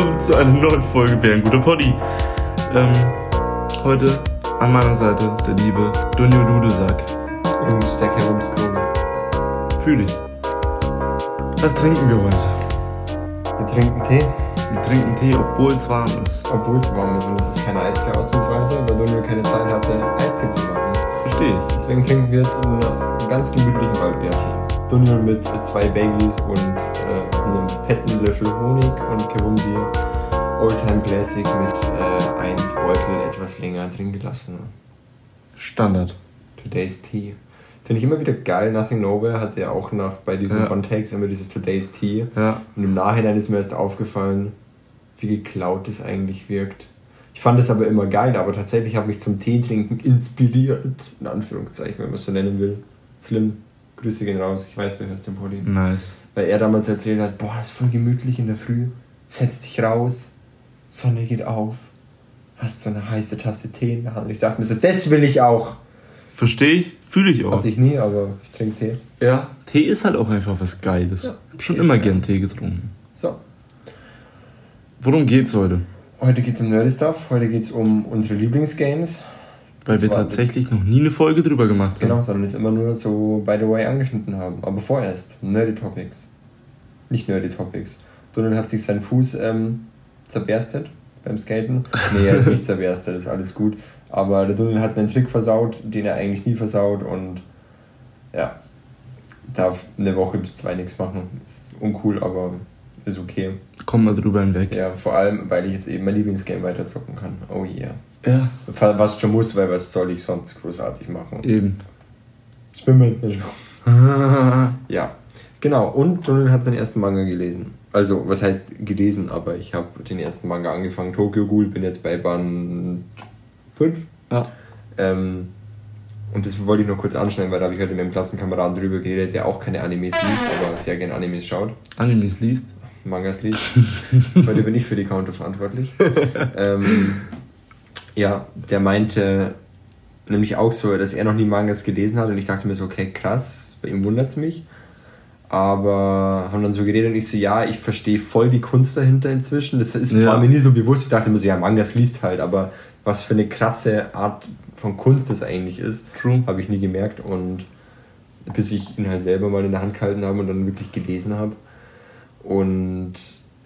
willkommen zu einer neuen Folge Wer ein guter Poddy. Ähm, heute an meiner Seite der liebe Dunjo Dudelsack. Und der Kerumskroge. Fühl ich. Was trinken wir heute? Wir trinken Tee, Wir trinken Tee, obwohl es warm ist. obwohl es warm ist. Und es ist keine Eistee ausnahmsweise, weil Donio keine Zeit hatte, Eistee zu machen. Verstehe ich. Deswegen trinken wir jetzt einen ganz gemütlichen Waldbeertee. Donio mit zwei Baggies und äh, einem fetten Löffel Honig und Kerumsi Oldtime Classic mit äh, eins Beutel etwas länger drin gelassen. Standard. Today's Tea. Finde ich immer wieder geil. Nothing Nowhere hat ja auch nach bei diesen Ja. One-Takes immer dieses Today's Tea. Ja. Und im Nachhinein ist mir erst aufgefallen, wie geklaut das eigentlich wirkt. Ich fand es aber immer geil, aber tatsächlich habe mich zum Teetrinken inspiriert, in Anführungszeichen, wenn man es so nennen will. Slim, Grüße gehen raus, ich weiß, du hörst den Pulli. Nice. Weil er damals erzählt hat, boah, das ist voll gemütlich in der Früh, setzt dich raus, Sonne geht auf, hast so eine heiße Tasse Tee in der Hand. Und ich dachte mir so, das will ich auch. Verstehe ich. Fühle ich auch. Hatte ich nie, aber ich trinke Tee. Ja. Tee ist halt auch einfach was Geiles. Ja, ich habe schon immer geil. gern Tee getrunken. So, Worum geht's heute? heute geht es um Nerdy Stuff, heute geht es um unsere Lieblingsgames. Weil wir tatsächlich noch nie eine Folge drüber gemacht haben. Genau, sondern es immer nur so by the way angeschnitten haben. Aber vorerst, Nerdy Topics. Nicht Nerdy Topics. Donald hat sich seinen Fuß ähm, zerberstet beim Skaten. Nee, er ist nicht zerberstet, ist alles gut. Aber der Donald hat einen Trick versaut, den er eigentlich nie versaut und ja, darf eine Woche bis zwei nichts machen. Ist uncool, aber ist okay. Kommen wir drüber hinweg. Ja, vor allem, weil ich jetzt eben mein Lieblingsgame weiterzocken kann. Oh yeah. Ja, Was schon muss, weil was soll ich sonst großartig machen? eben. Schwimmen. Ja, genau. Und Donald hat seinen ersten Manga gelesen. Also, was heißt gelesen, aber ich habe den ersten Manga angefangen, Tokyo Ghoul, bin jetzt bei Band 5. Ja. Ähm, und das wollte ich noch kurz anschneiden, weil da habe ich heute mit einem Klassenkameraden drüber geredet, der auch keine Animes liest, aber sehr gerne Animes schaut. Animes liest. Mangas liest. Heute bin ich für die Counter verantwortlich. ähm, ja, der meinte nämlich auch so, dass er noch nie Mangas gelesen hat und ich dachte mir so, okay, krass, bei ihm wundert es mich. Aber haben dann so geredet und ich so, ja, ich verstehe voll die Kunst dahinter inzwischen. Das ist, Ja. war mir nie so bewusst. Ich dachte mir so, ja, Mangas liest halt, aber was für eine krasse Art von Kunst das eigentlich ist, habe ich nie gemerkt. Und bis ich ihn halt selber mal in der Hand gehalten habe und dann wirklich gelesen habe. Und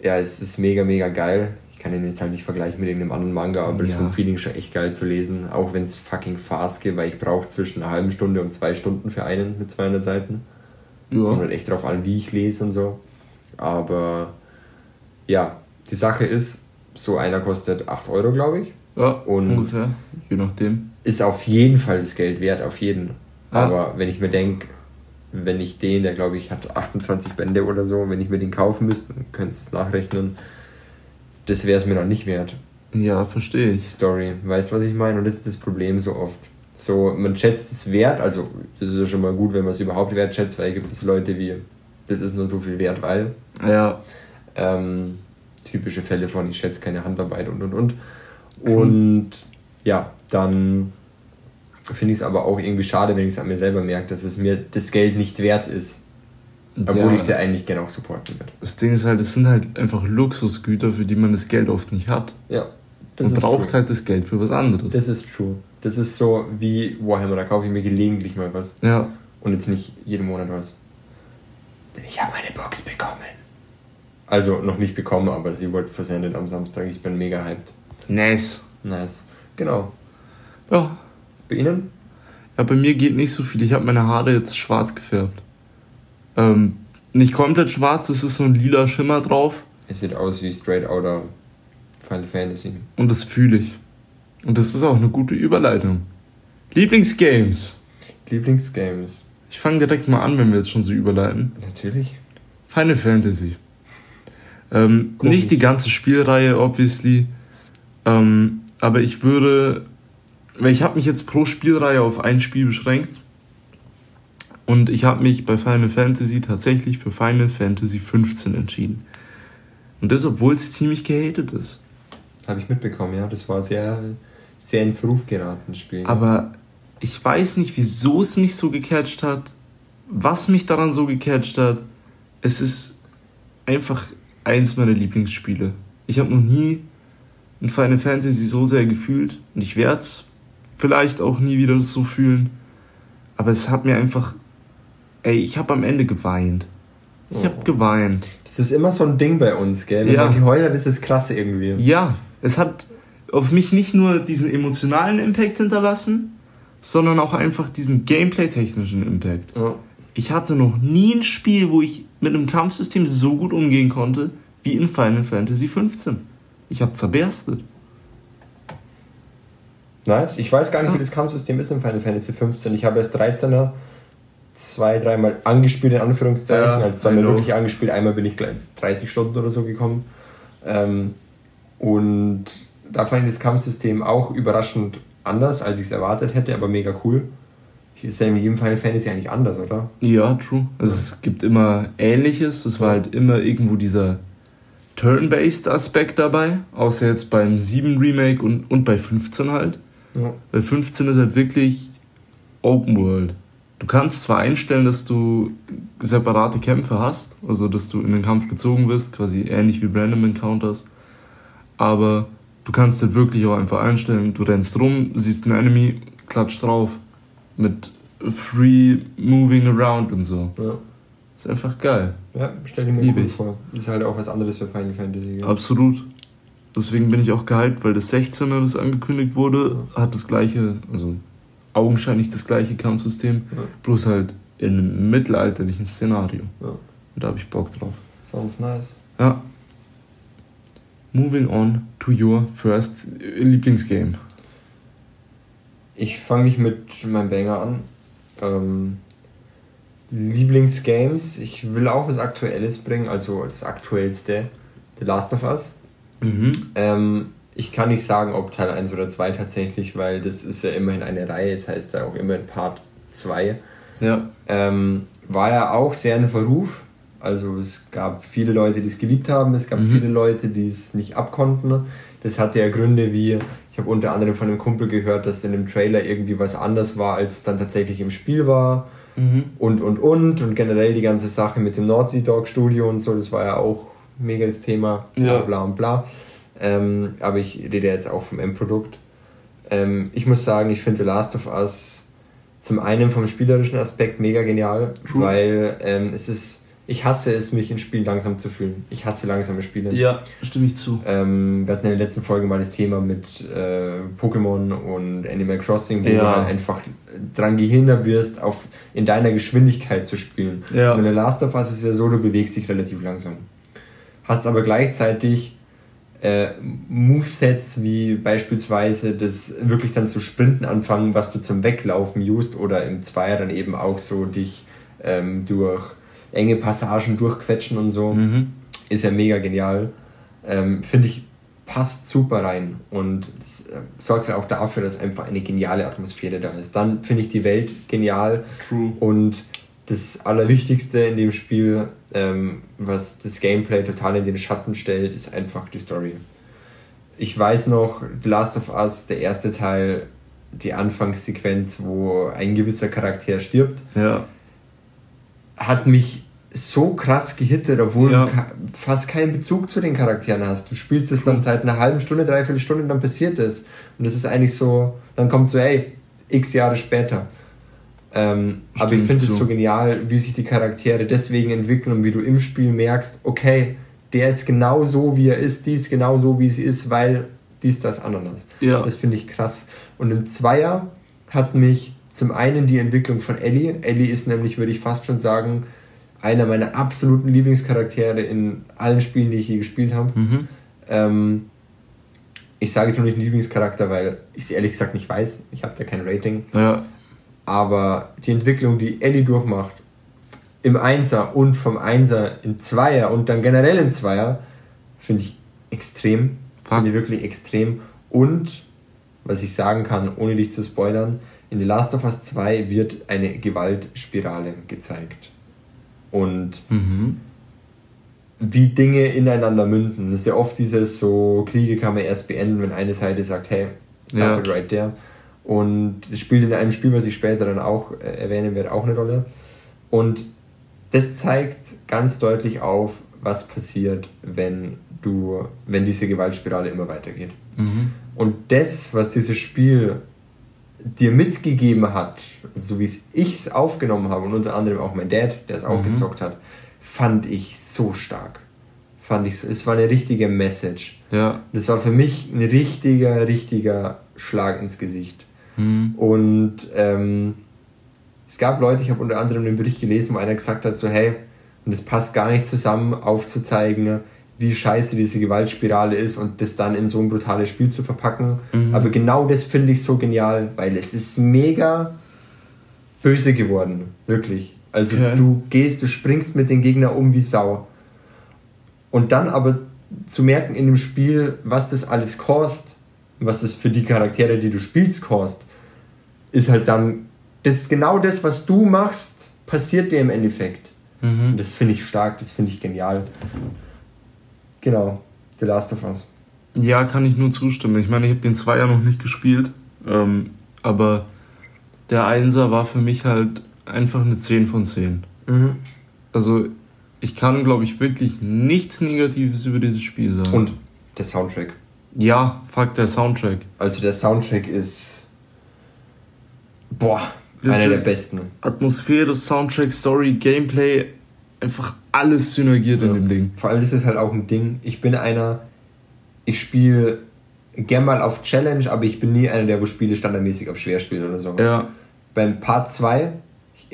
ja, es ist mega, mega geil. Ich kann ihn jetzt halt nicht vergleichen mit irgendeinem anderen Manga, aber es ist Ja. vom Feeling schon echt geil zu lesen. Auch wenn es fucking fast geht, weil ich brauche zwischen einer halben Stunde und zwei Stunden für einen mit 200 Seiten. Kommt Ja. halt echt drauf an, wie ich lese und so. Aber ja, die Sache ist, so einer kostet 8 Euro, glaube ich. Ja, Und- ungefähr. Je nachdem. Ist auf jeden Fall das Geld wert, auf jeden. Ja. Aber wenn ich mir denke, wenn ich den, der glaube ich hat 28 Bände oder so, wenn ich mir den kaufen müsste, dann könntest du es nachrechnen, das wäre es mir noch nicht wert. Ja, verstehe ich. Story. Weißt du, was ich meine? Und das ist das Problem so oft. So, man schätzt es wert, also das ist ja schon mal gut, wenn man es überhaupt wertschätzt, weil gibt es Leute wie, das ist nur so viel wert, weil. Ja, Ähm, typische Fälle von, ich schätze keine Handarbeit und und und. Und ja, dann finde ich es aber auch irgendwie schade, wenn ich es an mir selber merke, dass es mir das Geld nicht wert ist. Obwohl Ja. ich ja eigentlich gerne auch supporten würde. das Ding ist halt, es sind halt einfach Luxusgüter, für die man das Geld oft nicht hat. Ja, das Man braucht true. halt das Geld für was anderes. Das ist true. Das ist so wie Warhammer, da kaufe ich mir gelegentlich mal was. ja, Und jetzt nicht jeden Monat was. Denn ich habe eine Box bekommen. Also noch nicht bekommen, aber sie wurde versendet am Samstag. Ich bin mega hyped. nice. Nice. Genau. Ja. Bei Ihnen? ja, bei mir geht nicht so viel. Ich habe meine Haare jetzt schwarz gefärbt. Ähm, nicht komplett schwarz, es ist so ein lila Schimmer drauf. Es sieht aus wie Straight Outta Final Fantasy. Und das fühle ich. Und das ist auch eine gute Überleitung. Lieblingsgames. Lieblingsgames. Ich fange direkt mal an, wenn wir jetzt schon so überleiten. Natürlich. Final Fantasy. Ähm, nicht die ganze Spielreihe, obviously. Ähm, aber ich würde. Weil ich habe mich jetzt pro Spielreihe auf ein Spiel beschränkt. Und ich habe mich bei Final Fantasy tatsächlich für Final Fantasy 15 entschieden. Und das, obwohl es ziemlich gehatet ist. Habe ich mitbekommen, ja. Das war sehr, sehr in Verruf geraten, das Spiel. Aber ich weiß nicht, wieso es mich so gecatcht hat, was mich daran so gecatcht hat. Es ist einfach eins meiner Lieblingsspiele. Ich habe noch nie ein Final Fantasy so sehr gefühlt und ich werde es vielleicht auch nie wieder so fühlen. Aber es hat mir einfach, ey, ich habe am Ende geweint. Ich oh. habe geweint. Das ist immer so ein Ding bei uns, gell? Wenn ja. man geheult hat, ist es krass irgendwie. Ja, es hat auf mich nicht nur diesen emotionalen Impact hinterlassen, sondern auch einfach diesen gameplay-technischen Impact. Ja. Ich hatte noch nie ein Spiel, wo ich mit einem Kampfsystem so gut umgehen konnte, wie in Final Fantasy XV. Ich habe zerberstet. Nice. Ich weiß gar nicht, ja. wie das Kampfsystem ist in Final Fantasy XV. Ich habe erst 13er zwei, dreimal angespielt, in Anführungszeichen. Ja, also zweimal wirklich angespielt. Einmal bin ich gleich 30 Stunden oder so gekommen. Ähm, und da fand ich das Kampfsystem auch überraschend anders, als ich es erwartet hätte, aber mega cool. Ist ja in jedem Final Fantasy eigentlich anders, oder? Ja, true. Also ja. es gibt immer Ähnliches. Es war halt immer irgendwo dieser Turn-based Aspekt dabei, außer jetzt beim 7 Remake und, und bei 15 halt. Ja. Bei 15 ist halt wirklich Open World. Du kannst zwar einstellen, dass du separate Kämpfe hast, also dass du in den Kampf gezogen wirst, quasi ähnlich wie Random Encounters, aber du kannst halt wirklich auch einfach einstellen, du rennst rum, siehst einen Enemy, klatscht drauf mit Free Moving Around und so. Ja. Ist einfach geil. Ja, stell dir Lieb cool vor. Ist halt auch was anderes für Final Fantasy. Ja. Absolut. Deswegen bin ich auch gehypt, weil das 16er, das angekündigt wurde, ja. hat das gleiche, also augenscheinlich das gleiche Kampfsystem, ja. bloß halt in einem mittelalterlichen Szenario. Ja. Und da habe ich Bock drauf. Sounds nice. Ja. Moving on to your first Lieblingsgame. Ich fange mich mit meinem Banger an. Ähm, Lieblingsgames, ich will auch was Aktuelles bringen, also das aktuellste, The Last of Us. Mhm. Ähm, ich kann nicht sagen, ob Teil 1 oder 2 tatsächlich, weil das ist ja immerhin eine Reihe, das heißt ja auch immerhin Part 2. Ja. Ähm, war ja auch sehr in Verruf. Also es gab viele Leute, die es geliebt haben, es gab mhm. viele Leute, die es nicht abkonnten. Das hatte ja Gründe wie, ich habe unter anderem von einem Kumpel gehört, dass in dem Trailer irgendwie was anders war, als es dann tatsächlich im Spiel war. Mhm. Und, und, und. Und generell die ganze Sache mit dem Naughty Dog Studio und so, das war ja auch mega das Thema. Ja. Bla, bla und bla. Ähm, aber ich rede jetzt auch vom Endprodukt. Ähm, ich muss sagen, ich finde The Last of Us zum einen vom spielerischen Aspekt mega genial, True. weil ähm, es ist ich hasse es, mich in Spielen langsam zu fühlen. Ich hasse langsame Spiele. Ja, stimme ich zu. Ähm, wir hatten in der letzten Folge mal das Thema mit äh, Pokémon und Animal Crossing, wo ja. du halt einfach dran gehindert wirst, auf, in deiner Geschwindigkeit zu spielen. Ja. Und in der Last of Us ist es ja so, du bewegst dich relativ langsam. Hast aber gleichzeitig äh, Movesets wie beispielsweise das wirklich dann zu sprinten anfangen, was du zum Weglaufen used oder im Zweier dann eben auch so dich ähm, durch enge Passagen durchquetschen und so. Mhm. Ist ja mega genial. Ähm, Finde ich, passt super rein. Und das äh, sorgt halt auch dafür, dass einfach eine geniale Atmosphäre da ist. Dann finde ich die Welt genial. True. Und das Allerwichtigste in dem Spiel, ähm, was das Gameplay total in den Schatten stellt, ist einfach die Story. Ich weiß noch, The Last of Us, der erste Teil, die Anfangssequenz, wo ein gewisser Charakter stirbt, ja. hat mich so krass gehittet, obwohl ja. du fast keinen Bezug zu den Charakteren hast. Du spielst es dann seit einer halben Stunde, dreiviertel Stunde, dann passiert es. Und das ist eigentlich so, dann kommt so, ey, x Jahre später. Ähm, aber ich finde es so genial, wie sich die Charaktere deswegen entwickeln und wie du im Spiel merkst, okay, der ist genau so, wie er ist, die ist genau so, wie sie ist, weil dies, das, Ananas. Ja. Das finde ich krass. Und im Zweier hat mich zum einen die Entwicklung von Ellie. Ellie ist nämlich, würde ich fast schon sagen, einer meiner absoluten Lieblingscharaktere in allen Spielen, die ich je gespielt habe. Mhm. Ähm, ich sage jetzt nur nicht Lieblingscharakter, weil ich es ehrlich gesagt nicht weiß. Ich habe da kein Rating. Ja. Aber die Entwicklung, die Ellie durchmacht, im Einser und vom Einser in Zweier und dann generell im Zweier, finde ich extrem. Finde ich wirklich extrem. Und, was ich sagen kann, ohne dich zu spoilern, in The Last of Us 2 wird eine Gewaltspirale gezeigt und mhm. wie Dinge ineinander münden. Das ist ja oft dieses so, Kriege kann man erst beenden, wenn eine Seite sagt, hey, stop ja. it right there. Und es spielt in einem Spiel, was ich später dann auch äh, erwähnen werde, auch eine Rolle. Und das zeigt ganz deutlich auf, was passiert, wenn du, wenn diese Gewaltspirale immer weitergeht. Mhm. Und das, was dieses Spiel dir mitgegeben hat, so wie es ich es aufgenommen habe und unter anderem auch mein Dad, der es auch Mhm. gezockt hat, fand ich so stark. Fand ich, es war eine richtige Message. Ja. Das war für mich ein richtiger, richtiger Schlag ins Gesicht. Mhm. Und ähm, es gab Leute, ich habe unter anderem einen Bericht gelesen, wo einer gesagt hat, so hey, und das passt gar nicht zusammen, aufzuzeigen, wie scheiße diese Gewaltspirale ist und das dann in so ein brutales Spiel zu verpacken. Mhm. Aber genau das finde ich so genial, weil es ist mega böse geworden, wirklich. Also Okay. du gehst, du springst mit den Gegnern um wie Sau. Und dann aber zu merken in dem Spiel, was das alles kostet, was das für die Charaktere, die du spielst, kostet, ist halt dann, das ist genau das, was du machst, passiert dir im Endeffekt. Mhm. Und das finde ich stark, das finde ich genial. Genau, The Last of Us. Ja, kann ich nur zustimmen. Ich meine, ich habe den Zweier noch nicht gespielt, ähm, aber der Einser war für mich halt einfach eine 10 von 10. Also ich kann, glaube ich, wirklich nichts Negatives über dieses Spiel sagen. Und der Soundtrack. Ja, fuck, der Soundtrack. Also der Soundtrack ist, boah, einer Legit. der besten. Atmosphäre, Soundtrack, Story, Gameplay, einfach alles synergiert in dem Ding. Vor allem das ist halt auch ein Ding. Ich bin einer, ich spiele gern mal auf Challenge, aber ich bin nie einer, der wo Spiele standardmäßig auf schwer spielt oder so. Ja, Beim Part 2 ich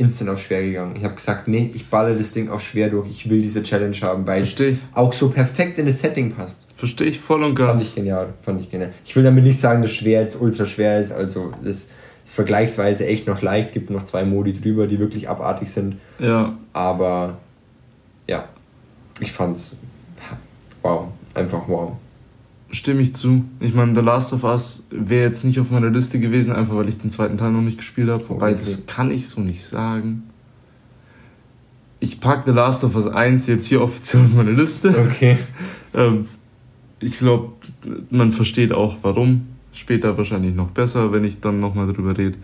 instant auf schwer gegangen. Ich habe gesagt, nee, ich balle das Ding auf schwer durch. Ich will diese Challenge haben, weil es auch so perfekt in das Setting passt. verstehe ich voll und Fand ganz. ich genial, fand ich genial. Ich will damit nicht sagen, dass schwer jetzt ultra schwer ist. Also das ist vergleichsweise echt noch leicht. Gibt noch zwei Modi drüber, die wirklich abartig sind. Ja, Aber ja, ich fand's wow, einfach wow. Stimme ich zu. Ich meine, The Last of Us wäre jetzt nicht auf meiner Liste gewesen, einfach weil ich den zweiten Teil noch nicht gespielt habe. Wobei, das Obviously. kann ich so nicht sagen. Ich packe The Last of Us 1 jetzt hier offiziell auf meine Liste. Okay. Ähm, ich glaube, man versteht auch warum. Später wahrscheinlich noch besser, wenn ich dann nochmal drüber rede.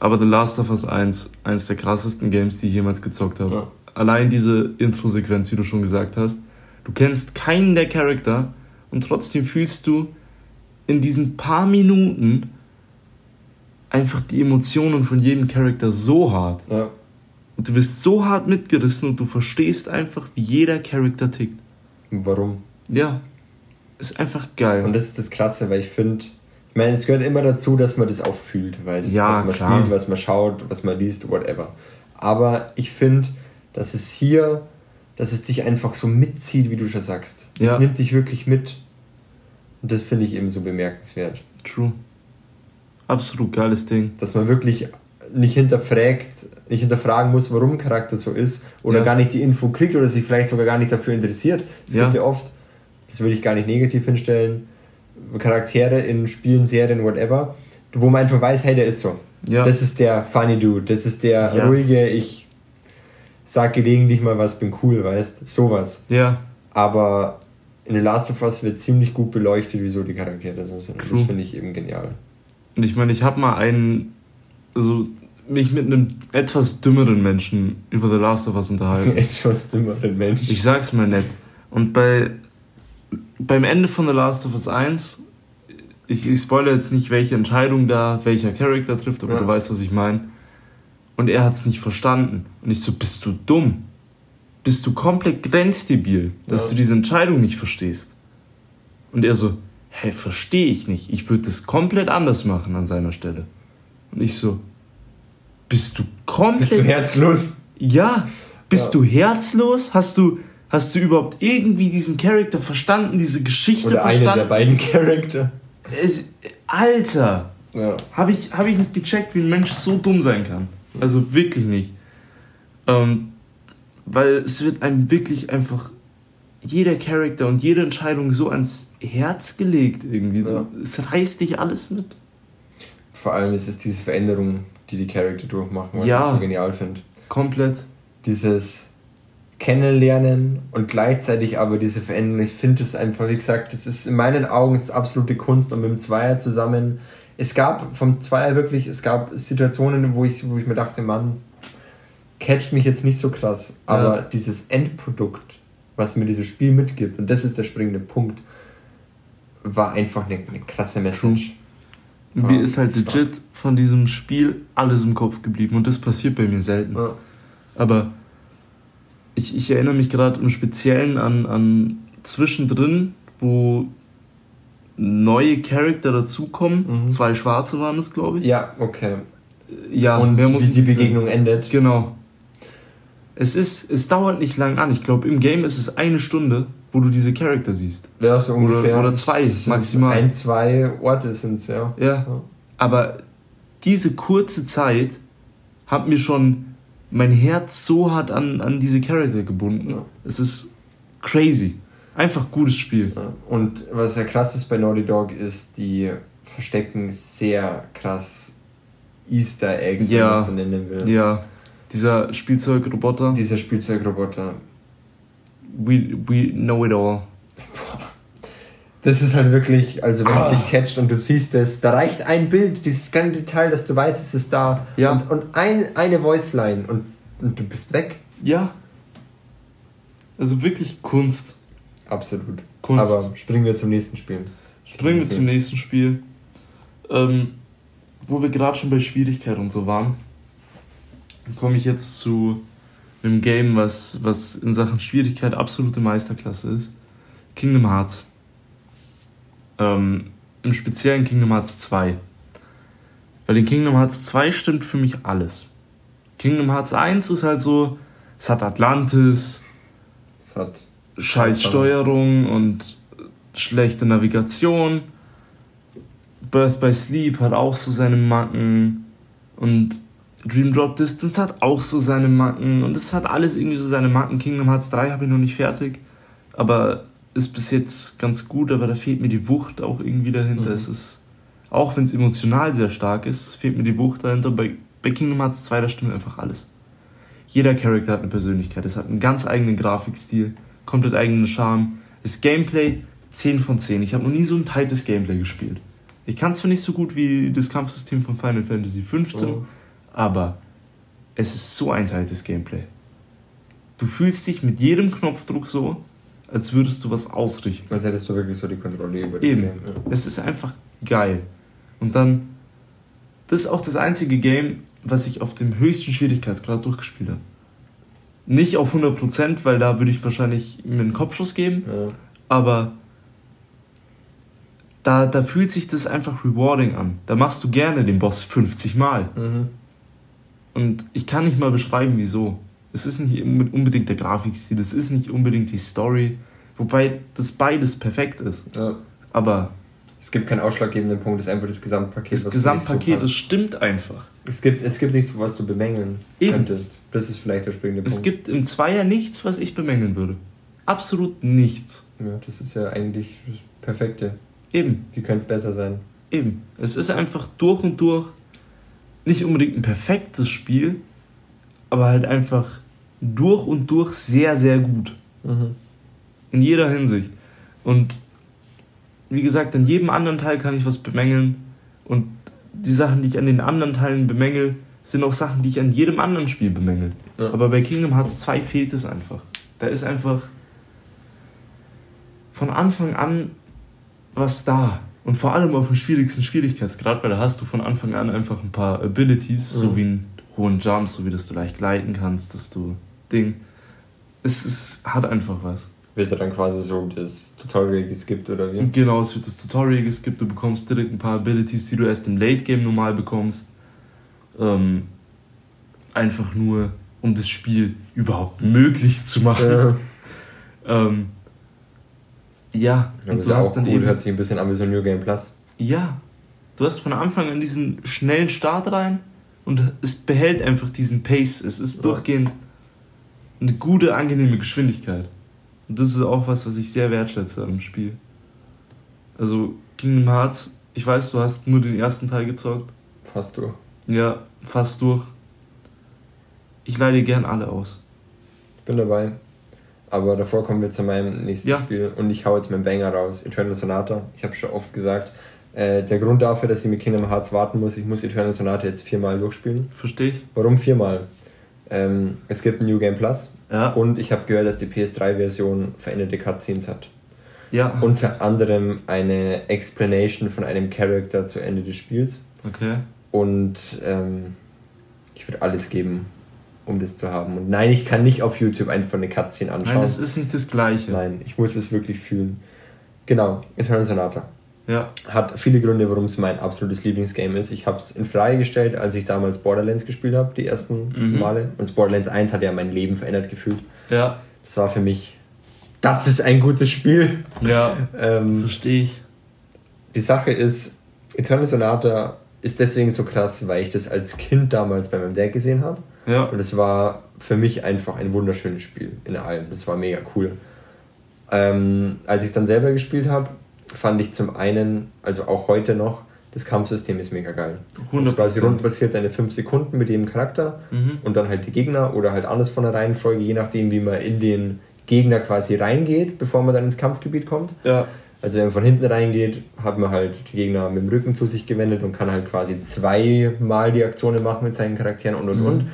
Aber The Last of Us 1, eines der krassesten Games, die ich jemals gezockt habe. Ja. Allein diese Intro-Sequenz, wie du schon gesagt hast. Du kennst keinen der Charakter und trotzdem fühlst du in diesen paar Minuten einfach die Emotionen von jedem Charakter so hart. Ja. Und du wirst so hart mitgerissen und du verstehst einfach, wie jeder Charakter tickt. Warum? Ja, ist einfach geil. Und das ist das Krasse, weil ich finde, ich meine, es gehört immer dazu, dass man das auch fühlt, weißt Ja, was man klar. spielt, was man schaut, was man liest, whatever. Aber ich finde, dass es hier, dass es dich einfach so mitzieht, wie du schon sagst. Es Ja. nimmt dich wirklich mit. Und das finde ich eben so bemerkenswert. True. Absolut geiles Ding. Dass man wirklich nicht hinterfragt, nicht hinterfragen muss, warum ein Charakter so ist oder Ja. gar nicht die Info kriegt oder sich vielleicht sogar gar nicht dafür interessiert. Es Ja. gibt ja oft, das würde ich gar nicht negativ hinstellen, Charaktere in Spielen, Serien, whatever, wo man einfach weiß, hey, der ist so. Ja. Das ist der funny Dude, das ist der Ja. ruhige, ich sag gelegentlich mal was, bin cool, weißt, sowas. Ja, Aber in The Last of Us wird ziemlich gut beleuchtet, wieso die Charaktere so sind. Und Das True. finde ich eben genial. und ich meine, ich habe mal einen, also mich mit einem etwas dümmeren Menschen über The Last of Us unterhalten. Etwas dümmeren Mensch. Ich sag's mal nett. Und bei beim Ende von The Last of Us 1, ich, ich spoilere jetzt nicht, welche Entscheidung da welcher Charakter trifft, aber Ja. du weißt, was ich meine. Und er hat's nicht verstanden. Und ich so, bist du dumm? Bist du komplett grenzdebil, dass Ja. du diese Entscheidung nicht verstehst? Und er so, hä, verstehe ich nicht. Ich würde das komplett anders machen an seiner Stelle. Und ich so, bist du komplett Bist du herzlos? ja, bist Ja. du herzlos? Hast du, hast du überhaupt irgendwie diesen Charakter verstanden, diese Geschichte Oder einen verstanden? der beiden Charakter. Es, Alter, Ja. habe ich, hab ich nicht gecheckt, wie ein Mensch so dumm sein kann. Also wirklich nicht. Ähm, weil es wird einem wirklich einfach jeder Charakter und jede Entscheidung so ans Herz gelegt irgendwie. Ja. Es reißt dich alles mit. Vor allem ist es diese Veränderung, die die Charakter durchmachen, was Ja. ich so genial finde. Komplett. Dieses Kennenlernen und gleichzeitig aber diese Veränderung. Ich finde es einfach, wie gesagt, das ist in meinen Augen das absolute Kunst und mit dem Zweier zusammen. Es gab vom Zweier wirklich, es gab Situationen, wo ich, wo ich mir dachte, Mann, catcht mich jetzt nicht so krass, aber Ja. dieses Endprodukt was mir dieses Spiel mitgibt, und das ist der springende Punkt, war einfach eine, eine krasse Message. True. Mir ist halt stark. legit von diesem Spiel alles im Kopf geblieben und das passiert bei mir selten. Ja. Aber ich, ich erinnere mich gerade im Speziellen an, an zwischendrin, wo neue Charakter dazukommen. Mhm. Zwei Schwarze waren es, glaube ich. Ja, okay. Ja, und mehr muss wie die Begegnung sagen. endet. Genau. Es ist, es dauert nicht lang an. Ich glaube, im Game ist es eine Stunde, wo du diese Charakter siehst. Ja, so ungefähr. Oder, oder zwei maximal. Ein, zwei Orte sind es, ja. ja. Ja. Aber diese kurze Zeit hat mir schon mein Herz so hart an, an diese Charakter gebunden. Ja. Es ist crazy. Einfach gutes Spiel. Ja. Und was ja krass ist bei Naughty Dog ist, die verstecken sehr krass Easter Eggs, ja. wenn man es so nennen will. Ja. Dieser Spielzeugroboter. Dieser Spielzeugroboter. We, we know it all. Das ist halt wirklich, also wenn ah. es dich catcht und du siehst es, da reicht ein Bild, dieses kleine Detail, dass du weißt, es ist da. Ja. Und, und ein, eine Voiceline und, und du bist weg. Ja. Also wirklich Kunst. Absolut. Kunst. Aber springen wir zum nächsten Spiel. Springen wir zum nächsten Spiel. Ähm, wo wir gerade schon bei Schwierigkeit und so waren, komme ich jetzt zu einem Game, was, was in Sachen Schwierigkeit absolute Meisterklasse ist. Kingdom Hearts. Ähm, Im speziellen Kingdom Hearts 2. Weil in Kingdom Hearts 2 stimmt für mich alles. Kingdom Hearts 1 ist halt so, es hat Atlantis, es hat Scheißsteuerung und schlechte Navigation. Birth by Sleep hat auch so seine Macken und Dream Drop Distance hat auch so seine Macken und es hat alles irgendwie so seine Macken. Kingdom Hearts 3 habe ich noch nicht fertig, aber ist bis jetzt ganz gut, aber da fehlt mir die Wucht auch irgendwie dahinter. Mhm. Es ist, auch wenn es emotional sehr stark ist, fehlt mir die Wucht dahinter. Bei, bei Kingdom Hearts 2, da stimmt einfach alles. Jeder Charakter hat eine Persönlichkeit, es hat einen ganz eigenen Grafikstil, komplett eigenen Charme. Das Gameplay 10 von 10. Ich habe noch nie so ein tightes Gameplay gespielt. Ich kann es zwar nicht so gut wie das Kampfsystem von Final Fantasy 15, oh. Aber es ist so ein tightes Gameplay. Du fühlst dich mit jedem Knopfdruck so, als würdest du was ausrichten. Als hättest du wirklich so die Kontrolle über das Eben. Game. Ja. Es ist einfach geil. Und dann, das ist auch das einzige Game, was ich auf dem höchsten Schwierigkeitsgrad durchgespielt habe. Nicht auf 100%, weil da würde ich wahrscheinlich mir einen Kopfschuss geben, ja. aber da, da fühlt sich das einfach rewarding an. Da machst du gerne den Boss 50 Mal. Mhm. Und ich kann nicht mal beschreiben, wieso. Es ist nicht unbedingt der Grafikstil, es ist nicht unbedingt die Story, wobei das beides perfekt ist. Ja. Aber es gibt keinen ausschlaggebenden Punkt, es ist einfach das Gesamtpaket. Das Gesamtpaket, so das stimmt einfach. Es gibt, es gibt nichts, was du bemängeln Eben. könntest. Das ist vielleicht der springende Punkt. Es gibt im Zweier nichts, was ich bemängeln würde. Absolut nichts. Ja, das ist ja eigentlich das Perfekte. Eben. Wie könnte es besser sein? Eben. Es ist einfach durch und durch nicht unbedingt ein perfektes Spiel, aber halt einfach durch und durch sehr, sehr gut. Mhm. In jeder Hinsicht. Und wie gesagt, an jedem anderen Teil kann ich was bemängeln. Und die Sachen, die ich an den anderen Teilen bemängel, sind auch Sachen, die ich an jedem anderen Spiel bemängel. Ja. Aber bei Kingdom Hearts 2 fehlt es einfach. Da ist einfach von Anfang an was da. Und vor allem auf dem schwierigsten Schwierigkeitsgrad, weil da hast du von Anfang an einfach ein paar Abilities, mhm. so wie einen hohen Jump, so wie dass du leicht gleiten kannst, dass du Ding. Es, es hat einfach was. Wird da dann quasi so das Tutorial geskippt oder wie? Genau, es wird das Tutorial geskippt, du bekommst direkt ein paar Abilities, die du erst im Late Game normal bekommst. Ähm, einfach nur, um das Spiel überhaupt möglich zu machen. Ja. ähm, ja, und du hast auch dann cool, eben, hört sich ein bisschen an wie so New Game Plus. Ja, du hast von Anfang an diesen schnellen Start rein und es behält einfach diesen Pace. Es ist ja. durchgehend eine gute, angenehme Geschwindigkeit. Und das ist auch was, was ich sehr wertschätze am Spiel. Also Kingdom Hearts, ich weiß, du hast nur den ersten Teil gezockt. Fast durch. Ja, fast durch. Ich leide gern alle aus. Ich bin dabei. Aber davor kommen wir zu meinem nächsten ja. Spiel und ich hau jetzt meinen Banger raus. Eternal Sonata. Ich habe schon oft gesagt, äh, der Grund dafür, dass ich mit Kingdom Hearts warten muss, ich muss Eternal Sonata jetzt viermal durchspielen. Verstehe ich. Warum viermal? Ähm, es gibt ein New Game Plus. Ja. Und ich habe gehört, dass die PS3-Version veränderte Cutscenes hat. Ja. Unter anderem eine Explanation von einem Charakter zu Ende des Spiels. Okay. Und ähm, ich würde alles geben, um das zu haben. Und nein, ich kann nicht auf YouTube einfach eine Cutscene anschauen. Nein, das ist nicht das Gleiche. Nein, ich muss es wirklich fühlen. Genau, Eternal Sonata. Ja. Hat viele Gründe, warum es mein absolutes Lieblingsgame ist. Ich habe es in Frage gestellt, als ich damals Borderlands gespielt habe, die ersten Mhm. Male. Und Borderlands 1 hat ja mein Leben verändert gefühlt. Ja. Das war für mich, das ist ein gutes Spiel. Ja. Ähm, Verstehe ich. die Sache ist, Eternal Sonata ist deswegen so krass, weil ich das als Kind damals bei meinem Dad gesehen habe. Ja. Und es war für mich einfach ein wunderschönes Spiel in allem. Das war mega cool. Ähm, als ich es dann selber gespielt habe, fand ich zum einen, also auch heute noch, das Kampfsystem ist mega geil. Das ist quasi 100%. rundenbasiert eine 5 Sekunden mit jedem Charakter Mhm. und dann halt die Gegner oder halt alles von der Reihenfolge, je nachdem, wie man in den Gegner quasi reingeht, bevor man dann ins Kampfgebiet kommt. Ja. Also wenn man von hinten reingeht, hat man halt die Gegner mit dem Rücken zu sich gewendet und kann halt quasi zweimal die Aktionen machen mit seinen Charakteren und und Mhm. und.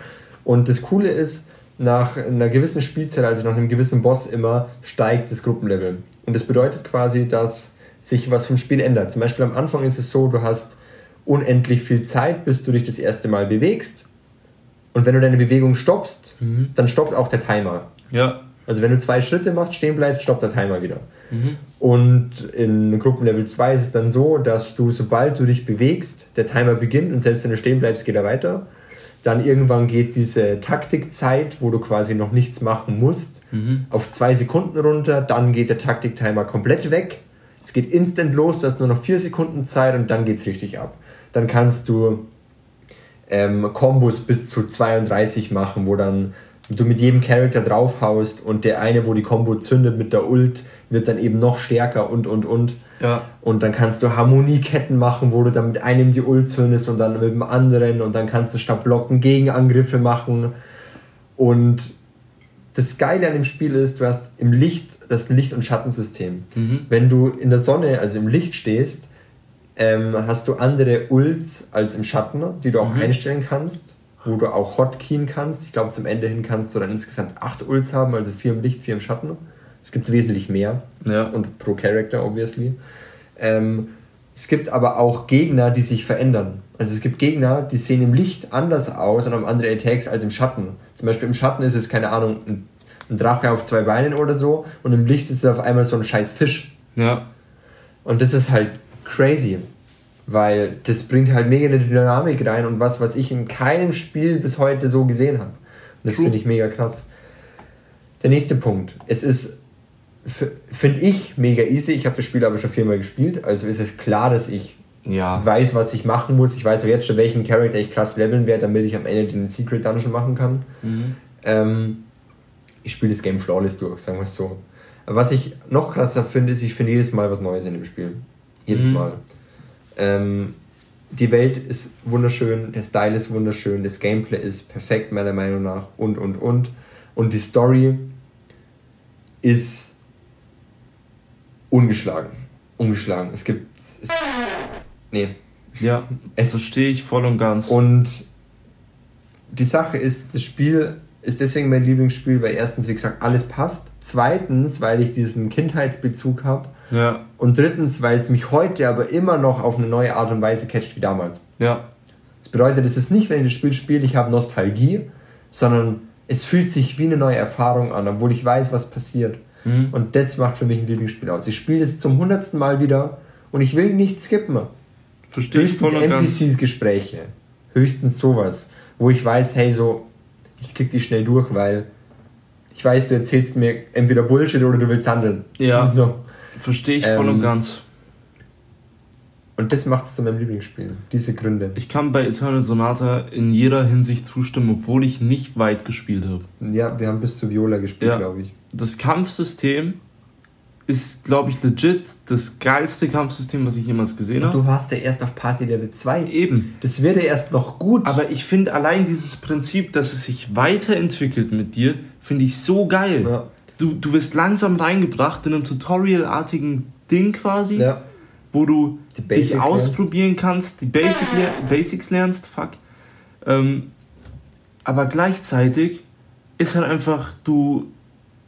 Und das Coole ist, nach einer gewissen Spielzeit, also nach einem gewissen Boss immer, steigt das Gruppenlevel. Und das bedeutet quasi, dass sich was vom Spiel ändert. Zum Beispiel am Anfang ist es so, du hast unendlich viel Zeit, bis du dich das erste Mal bewegst. Und wenn du deine Bewegung stoppst, Mhm. dann stoppt auch der Timer. Ja. Also wenn du zwei Schritte machst, stehen bleibst, stoppt der Timer wieder. Mhm. Und in Gruppenlevel 2 ist es dann so, dass du, sobald du dich bewegst, der Timer beginnt und selbst wenn du stehen bleibst, geht er weiter. Dann irgendwann geht diese Taktikzeit, wo du quasi noch nichts machen musst, Mhm. auf zwei Sekunden runter. Dann geht der Taktiktimer komplett weg. Es geht instant los, du hast nur noch vier Sekunden Zeit und dann geht's richtig ab. Dann kannst du ähm, Kombos bis zu 32 machen, wo dann du mit jedem Charakter draufhaust und der eine, wo die Combo zündet mit der Ult, wird dann eben noch stärker und und und. Ja. Und dann kannst du Harmonieketten machen, wo du dann mit einem die Ult zündest und dann mit dem anderen und dann kannst du statt Blocken Gegenangriffe machen. Und das Geile an dem Spiel ist, du hast im Licht, das Licht- und Schattensystem. Mhm. Wenn du in der Sonne, also im Licht stehst, ähm, hast du andere Ults als im Schatten, die du auch Mhm. einstellen kannst, wo du auch hotkeyen kannst. Ich glaube, zum Ende hin kannst du dann insgesamt acht Ults haben, also vier im Licht, vier im Schatten. Es gibt wesentlich mehr Ja. und pro Character, obviously. Ähm, es gibt aber auch Gegner, die sich verändern. Also es gibt Gegner, die sehen im Licht anders aus und haben andere Attacks als im Schatten. Zum Beispiel im Schatten ist es, keine Ahnung, ein, ein Drache auf zwei Beinen oder so und im Licht ist es auf einmal so ein scheiß Fisch. Ja. Und das ist halt crazy, weil das bringt halt mega eine Dynamik rein und was, was ich in keinem Spiel bis heute so gesehen habe. Und das finde ich mega krass. Der nächste Punkt. Es ist, finde ich, mega easy. Ich habe das Spiel aber schon viermal gespielt, also ist es klar, dass ich Ja. weiß, was ich machen muss. Ich weiß auch jetzt schon, welchen Charakter ich krass leveln werde, damit ich am Ende den Secret Dungeon machen kann. Mhm. Ähm, ich spiele das Game flawless durch, sagen wir es so. Was ich noch krasser finde, ist, ich finde jedes Mal was Neues in dem Spiel. Jedes Mhm. Mal. Ähm, die Welt ist wunderschön, der Style ist wunderschön, das Gameplay ist perfekt, meiner Meinung nach, und, und, und. Und die Story ist ungeschlagen. Ungeschlagen. Es gibt. Es, nee. Ja. Es, Verstehe ich voll und ganz. und die Sache ist, das Spiel ist deswegen mein Lieblingsspiel, weil erstens, wie gesagt, alles passt. Zweitens, weil ich diesen Kindheitsbezug habe. ja. Und drittens, weil es mich heute aber immer noch auf eine neue Art und Weise catcht wie damals. Ja. Das bedeutet, es ist nicht, wenn ich das Spiel spiele, ich habe Nostalgie, sondern es fühlt sich wie eine neue Erfahrung an, obwohl ich weiß, was passiert. Mhm. Und das macht für mich ein Lieblingsspiel aus. Ich spiele es zum hundertsten Mal wieder und ich will nicht skippen. Verstehe ich Höchstens. NPCs-Gespräche. Höchstens sowas. Wo ich weiß, hey, so, ich klick die schnell durch, weil ich weiß, du erzählst mir entweder Bullshit oder du willst handeln. Ja. So. Verstehe ich voll Ähm, und ganz. Und das macht es zu meinem Lieblingsspiel. Diese Gründe. Ich kann bei Eternal Sonata in jeder Hinsicht zustimmen, obwohl ich nicht weit gespielt habe. Ja, wir haben bis zu Viola gespielt, Ja. glaube ich. Das Kampfsystem ist, glaube ich, legit das geilste Kampfsystem, was ich jemals gesehen habe. du warst ja erst auf Party Level 2. Eben. Das wird ja erst noch gut. Aber ich finde allein dieses Prinzip, dass es sich weiterentwickelt mit dir, finde ich so geil. ja. Du, du wirst langsam reingebracht in einem Tutorial-artigen Ding quasi, ja. wo du dich ausprobieren kannst, die Basic ler Basics lernst, fuck. Ähm, aber gleichzeitig ist halt einfach, du,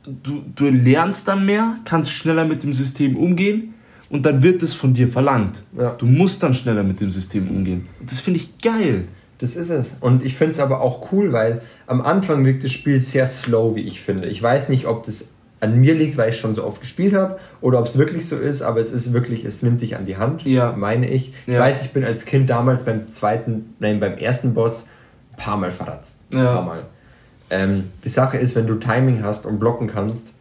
du, du lernst dann mehr, kannst schneller mit dem System umgehen und dann wird es von dir verlangt. Ja. Du musst dann schneller mit dem System umgehen. Und das finde ich geil. Das ist es. Und ich finde es aber auch cool, weil am Anfang wirkt das Spiel sehr slow, wie ich finde. Ich weiß nicht, ob das an mir liegt, weil ich schon so oft gespielt habe, oder ob es wirklich so ist, aber es ist wirklich, es nimmt dich an die Hand, Ja. meine ich. Ich Ja. weiß, ich bin als Kind damals beim zweiten, nein, beim ersten Boss ein paar Mal verratzt. Ein paar Mal. Ähm, die Sache ist, wenn du Timing hast und blocken kannst,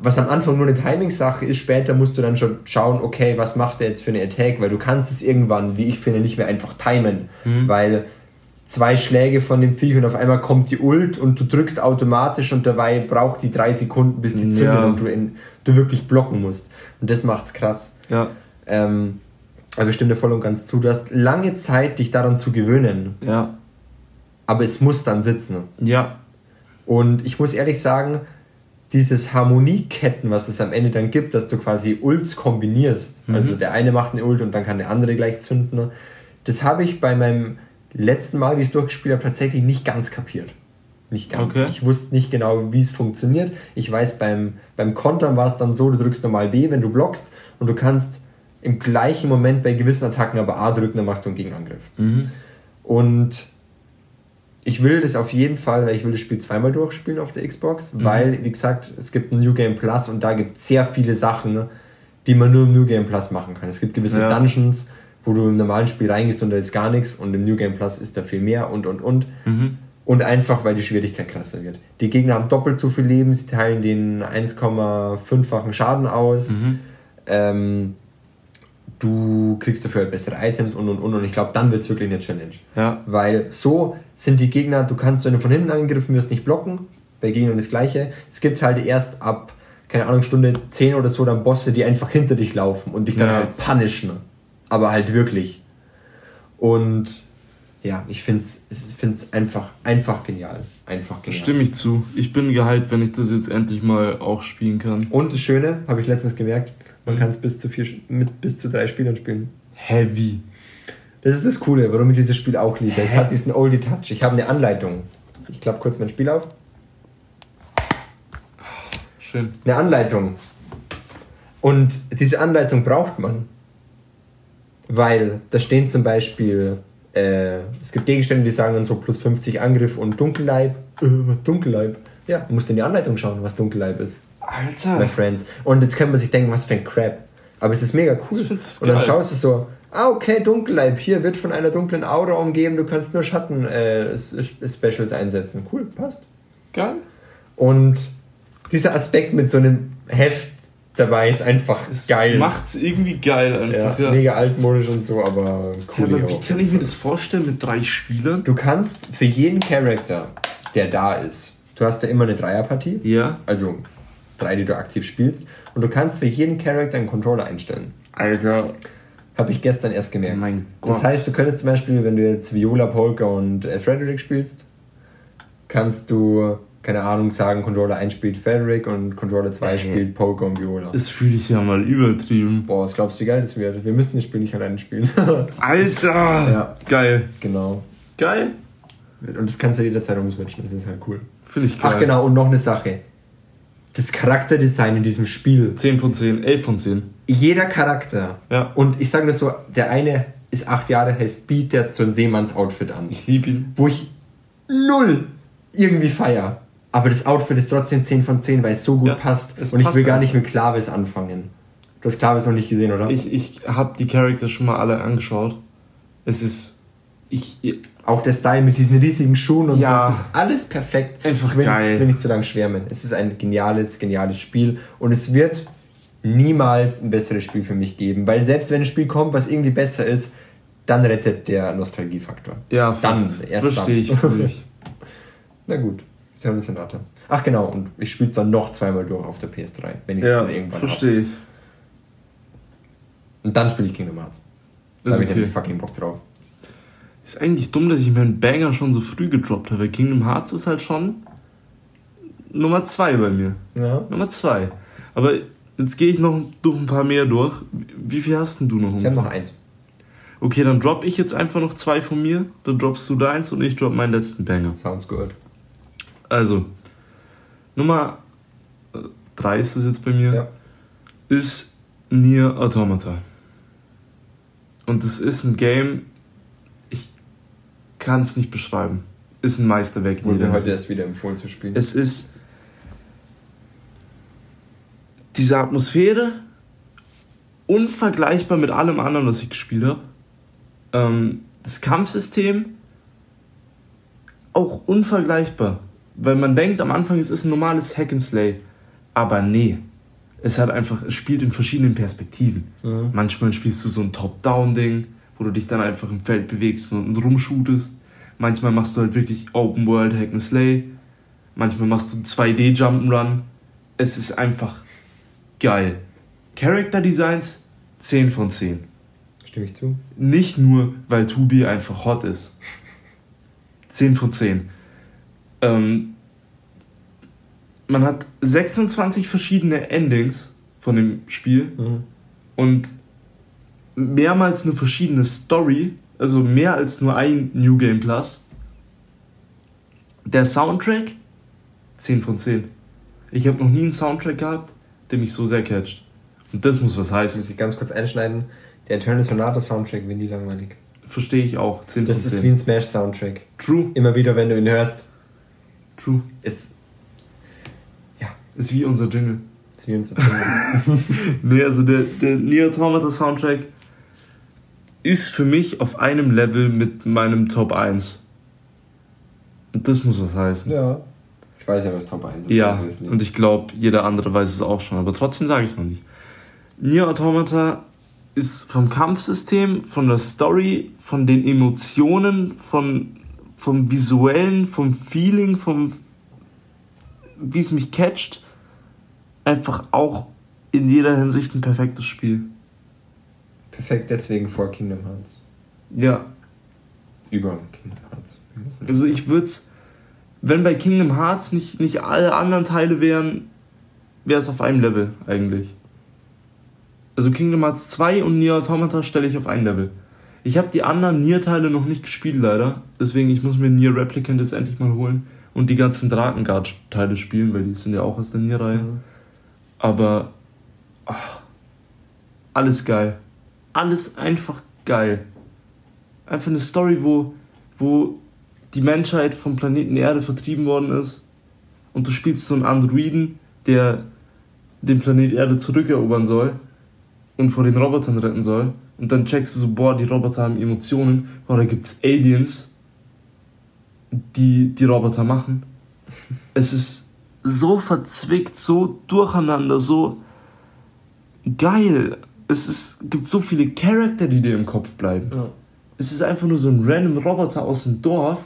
was am Anfang nur eine Timing-Sache ist, später musst du dann schon schauen, okay, was macht er jetzt für eine Attack, weil du kannst es irgendwann, wie ich finde, nicht mehr einfach timen, weil zwei Schläge von dem Viech und auf einmal kommt die Ult und du drückst automatisch und dabei braucht die drei Sekunden, bis die zündet Ja. und du, in, du wirklich blocken musst. Und das macht's krass. Ja. Ähm, aber ich stimme dir voll und ganz zu. Du hast lange Zeit, dich daran zu gewöhnen, Ja. aber es muss dann sitzen. Ja. Und ich muss ehrlich sagen, dieses Harmonieketten, was es am Ende dann gibt, dass du quasi Ults kombinierst, Mhm. also der eine macht eine Ult und dann kann der andere gleich zünden, das habe ich bei meinem letzten Mal, wie ich es durchgespielt habe, tatsächlich nicht ganz kapiert. Nicht ganz. Okay. Ich wusste nicht genau, wie es funktioniert. Ich weiß, beim, beim Kontern war es dann so, du drückst normal B, wenn du blockst und du kannst im gleichen Moment bei gewissen Attacken aber A drücken, dann machst du einen Gegenangriff. Mhm. Und ich will das auf jeden Fall, weil ich will das Spiel zweimal durchspielen auf der Xbox, weil, wie gesagt, es gibt ein New Game Plus und da gibt es sehr viele Sachen, die man nur im New Game Plus machen kann. Es gibt gewisse Ja. Dungeons, wo du im normalen Spiel reingehst und da ist gar nichts und im New Game Plus ist da viel mehr und und und. Mhm. Und einfach, weil die Schwierigkeit krasser wird. Die Gegner haben doppelt so viel Leben, sie teilen den 1,5-fachen Schaden aus. Mhm. Ähm, du kriegst dafür halt bessere Items und und und und ich glaube, dann wird es wirklich eine Challenge. Ja. Weil so sind die Gegner, du kannst, wenn du von hinten angegriffen wirst, nicht blocken. Bei Gegnern das gleiche. Es gibt halt erst ab, keine Ahnung, Stunde 10 oder so dann Bosse, die einfach hinter dich laufen und dich dann Ja. halt punishen. Aber halt wirklich. Und ja, ich finde es einfach, einfach genial. Einfach genial. Stimme ich zu. Ich bin gehypt, wenn ich das jetzt endlich mal auch spielen kann. Und das Schöne, habe ich letztens gemerkt, man Mhm. kann es bis zu vier, mit bis zu drei Spielern spielen. Heavy. Das ist das Coole, warum ich dieses Spiel auch liebe. Es Hä? hat diesen Oldie Touch. Ich habe eine Anleitung. Ich klappe kurz mein Spiel auf. Schön. Eine Anleitung. Und diese Anleitung braucht man. Weil da stehen zum Beispiel, äh, es gibt Gegenstände, die sagen dann so plus 50 Angriff und Dunkelleib. Äh, was Dunkelleib? Ja, man muss in die Anleitung schauen, was Dunkelleib ist. My Alter. friends. Und jetzt kann man sich denken, was für ein Crap. Aber es ist mega cool. Und dann schaust du so, ah, okay, Dunkelleib, hier wird von einer dunklen Aura umgeben, du kannst nur Schatten äh, einsetzen. Cool, passt. Geil. Und dieser Aspekt mit so einem Heft dabei ist einfach Es geil. macht's irgendwie geil ja, einfach. Ja. Mega altmodisch und so, aber Ja, cool. aber wie kann ich mir das vorstellen mit drei Spielern? Du kannst für jeden Charakter, der da ist, du hast ja immer eine Dreierpartie, Ja. also drei, die du aktiv spielst, und du kannst für jeden Charakter einen Controller einstellen. Alter. Habe ich gestern erst gemerkt. Mein Das Gott. heißt, du könntest zum Beispiel, wenn du jetzt Viola, Polka und äh, Frederick spielst, kannst du, keine Ahnung, sagen, Controller 1 spielt Frederick und Controller 2 Ey. spielt Polka und Viola. Das fühle ich ja mal übertrieben. Boah, was glaubst du, wie geil das wird? Wir müssen das Spiel nicht alleine spielen. Alter. Ja. Geil. genau. Geil. Und das kannst du jederzeit umswitchen, das ist halt cool. Finde ich geil. Ach genau, und noch eine Sache. Das Charakterdesign in diesem Spiel. 10 von 10, 11 von 10. Jeder Charakter. Ja. Und ich sage das so, der eine ist acht Jahre, heißt Beat, der hat so ein Seemanns-Outfit an. Ich liebe ihn. Wo ich null irgendwie feier. Aber das Outfit ist trotzdem 10 von 10, weil es so gut Ja, passt. Und ich will gar nicht mit Clavis anfangen. Du hast Clavis noch nicht gesehen, oder? Ich, ich habe die Charakter schon mal alle angeschaut. Es ist. Ich. Auch der Style mit diesen riesigen Schuhen und Ja. so. Es ist alles perfekt. Einfach ich will, geil. Ich will nicht zu lange schwärmen. Es ist ein geniales, geniales Spiel. Und es wird niemals ein besseres Spiel für mich geben. Weil selbst wenn ein Spiel kommt, was irgendwie besser ist, dann rettet der Nostalgiefaktor. Ja, Dann, erst Verstehe ich. fühl ich. Na gut. Servus Sonata. Ach genau, und ich spiele es dann noch zweimal durch auf der PS3, wenn ich es ja, dann irgendwann verstehe ich. Und dann spiele ich Kingdom Hearts. Da Ist habe ich okay. nämlich fucking Bock drauf. Ist eigentlich dumm, dass ich meinen Banger schon so früh gedroppt habe. weil Kingdom Hearts ist halt schon Nummer 2 bei mir. Ja. Nummer 2. Aber jetzt gehe ich noch durch ein paar mehr durch. Wie viel hast denn du noch? Ich habe noch eins. Okay, dann drop ich jetzt einfach noch zwei von mir. Dann droppst du deins und ich drop meinen letzten Banger. Sounds good. Also, Nummer 3 ist es jetzt bei mir, Ja. ist Nier Automata. Und es ist ein Game, kann es nicht beschreiben. Ist ein Meisterwerk. Wurde mir heute erst wieder empfohlen zu spielen. Es ist diese Atmosphäre unvergleichbar mit allem anderen, was ich gespielt habe. Ähm, das Kampfsystem auch unvergleichbar. Weil man denkt am Anfang, es ist ein normales Hack and Slay. Aber nee. Es hat einfach, es spielt in verschiedenen Perspektiven. Mhm. Manchmal spielst du so ein Top-Down-Ding, wo du dich dann einfach im Feld bewegst und rumshootest. Manchmal machst du halt wirklich Open World Hack and Slay. Manchmal machst du 2D Jump'n'Run. Es ist einfach geil. Character Designs 10 von 10. Stimme ich zu? Nicht nur, weil Tubi einfach hot ist. 10 von 10. Ähm, man hat 26 verschiedene Endings von dem Spiel Mhm. und mehrmals eine verschiedene Story, also mehr als nur ein New Game Plus. Der Soundtrack 10 von 10. Ich habe noch nie einen Soundtrack gehabt, der mich so sehr catcht. Und das muss was heißen. muss ich ganz kurz einschneiden. Der Eternal Sonata Soundtrack wird nie langweilig. Verstehe ich auch. 10 Das von ist 10. wie ein Smash Soundtrack. True, Immer wieder, wenn du ihn hörst, true. ist Ist wie unser Jingle. ist wie ein so Nee, also der, der Nier Automata Soundtrack ist für mich auf einem Level mit meinem Top 1. Und das muss was heißen. Ja. Ich weiß ja, was Top 1 ist. Ja, obviously. und ich glaube, jeder andere weiß es auch schon, aber trotzdem sage ich es noch nicht. Nier Automata ist vom Kampfsystem, von der Story, von den Emotionen, von, vom Visuellen, vom Feeling, vom wie es mich catcht, einfach auch in jeder Hinsicht ein perfektes Spiel. Perfekt deswegen vor Kingdom Hearts. Ja, Über Kingdom Hearts. Also ich würde es, wenn bei Kingdom Hearts nicht, nicht alle anderen Teile wären, wäre es auf einem Level eigentlich. Also Kingdom Hearts 2 und Nier Automata stelle ich auf ein Level. Ich habe die anderen Nier-Teile noch nicht gespielt, leider. Deswegen, ich muss mir Nier Replicant jetzt endlich mal holen und die ganzen Drakengard-Teile spielen, weil die sind ja auch aus der Nier-Reihe. Mhm. Aber ach, alles geil. Alles einfach geil. Einfach eine Story, wo, wo die Menschheit vom Planeten Erde vertrieben worden ist und du spielst so einen Androiden, der den Planet Erde zurückerobern soll und vor den Robotern retten soll. Und dann checkst du so, boah, die Roboter haben Emotionen. Boah, da gibt's Aliens, die die Roboter machen. Es ist so verzwickt, so durcheinander, so geil. Es ist, gibt so viele Charakter, die dir im Kopf bleiben. Ja. Es ist einfach nur so ein random Roboter aus dem Dorf,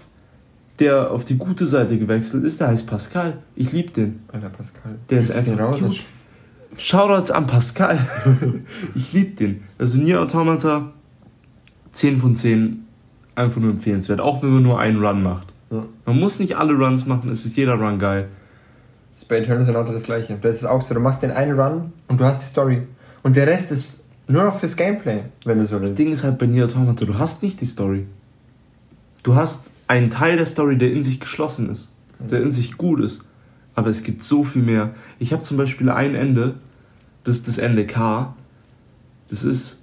der auf die gute Seite gewechselt ist. Der heißt Pascal. Ich liebe den. Alter Pascal. Der ist Grüße einfach gehen raus. cute. Shoutouts an Pascal. ich liebe den. Also Nier Automata 10 von 10 einfach nur empfehlenswert. Auch wenn man nur einen Run macht. Ja. Man muss nicht alle Runs machen, es ist jeder Run geil. ist bei Eternal Sonata das gleiche. Das ist auch so, du machst den einen Run und du hast die Story. Und der Rest ist nur noch fürs Gameplay, wenn du so Das willst. Ding ist halt bei Nier Automata, du hast nicht die Story. Du hast einen Teil der Story, der in sich geschlossen ist. Der in sich gut ist. Aber es gibt so viel mehr. Ich habe zum Beispiel ein Ende, das ist das Ende K. Das ist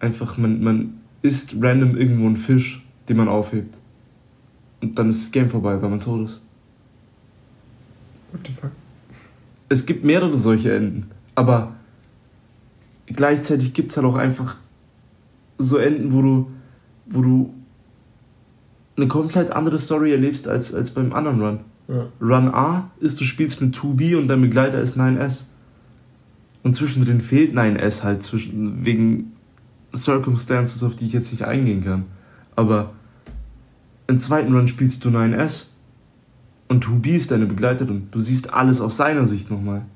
einfach, man, man isst random irgendwo einen Fisch, den man aufhebt. Und dann ist das Game vorbei, weil man tot ist. What the fuck? Es gibt mehrere solche Enden. Aber gleichzeitig gibt es halt auch einfach so Enden, wo du, wo du eine komplett andere Story erlebst als, als beim anderen Run. Ja. Run A ist, du spielst mit 2B und dein Begleiter ist 9S. Und zwischendrin fehlt 9S halt zwischen, wegen Circumstances, auf die ich jetzt nicht eingehen kann. Aber im zweiten Run spielst du 9S. Und 2B ist deine Begleiterin. Du siehst alles aus seiner Sicht nochmal.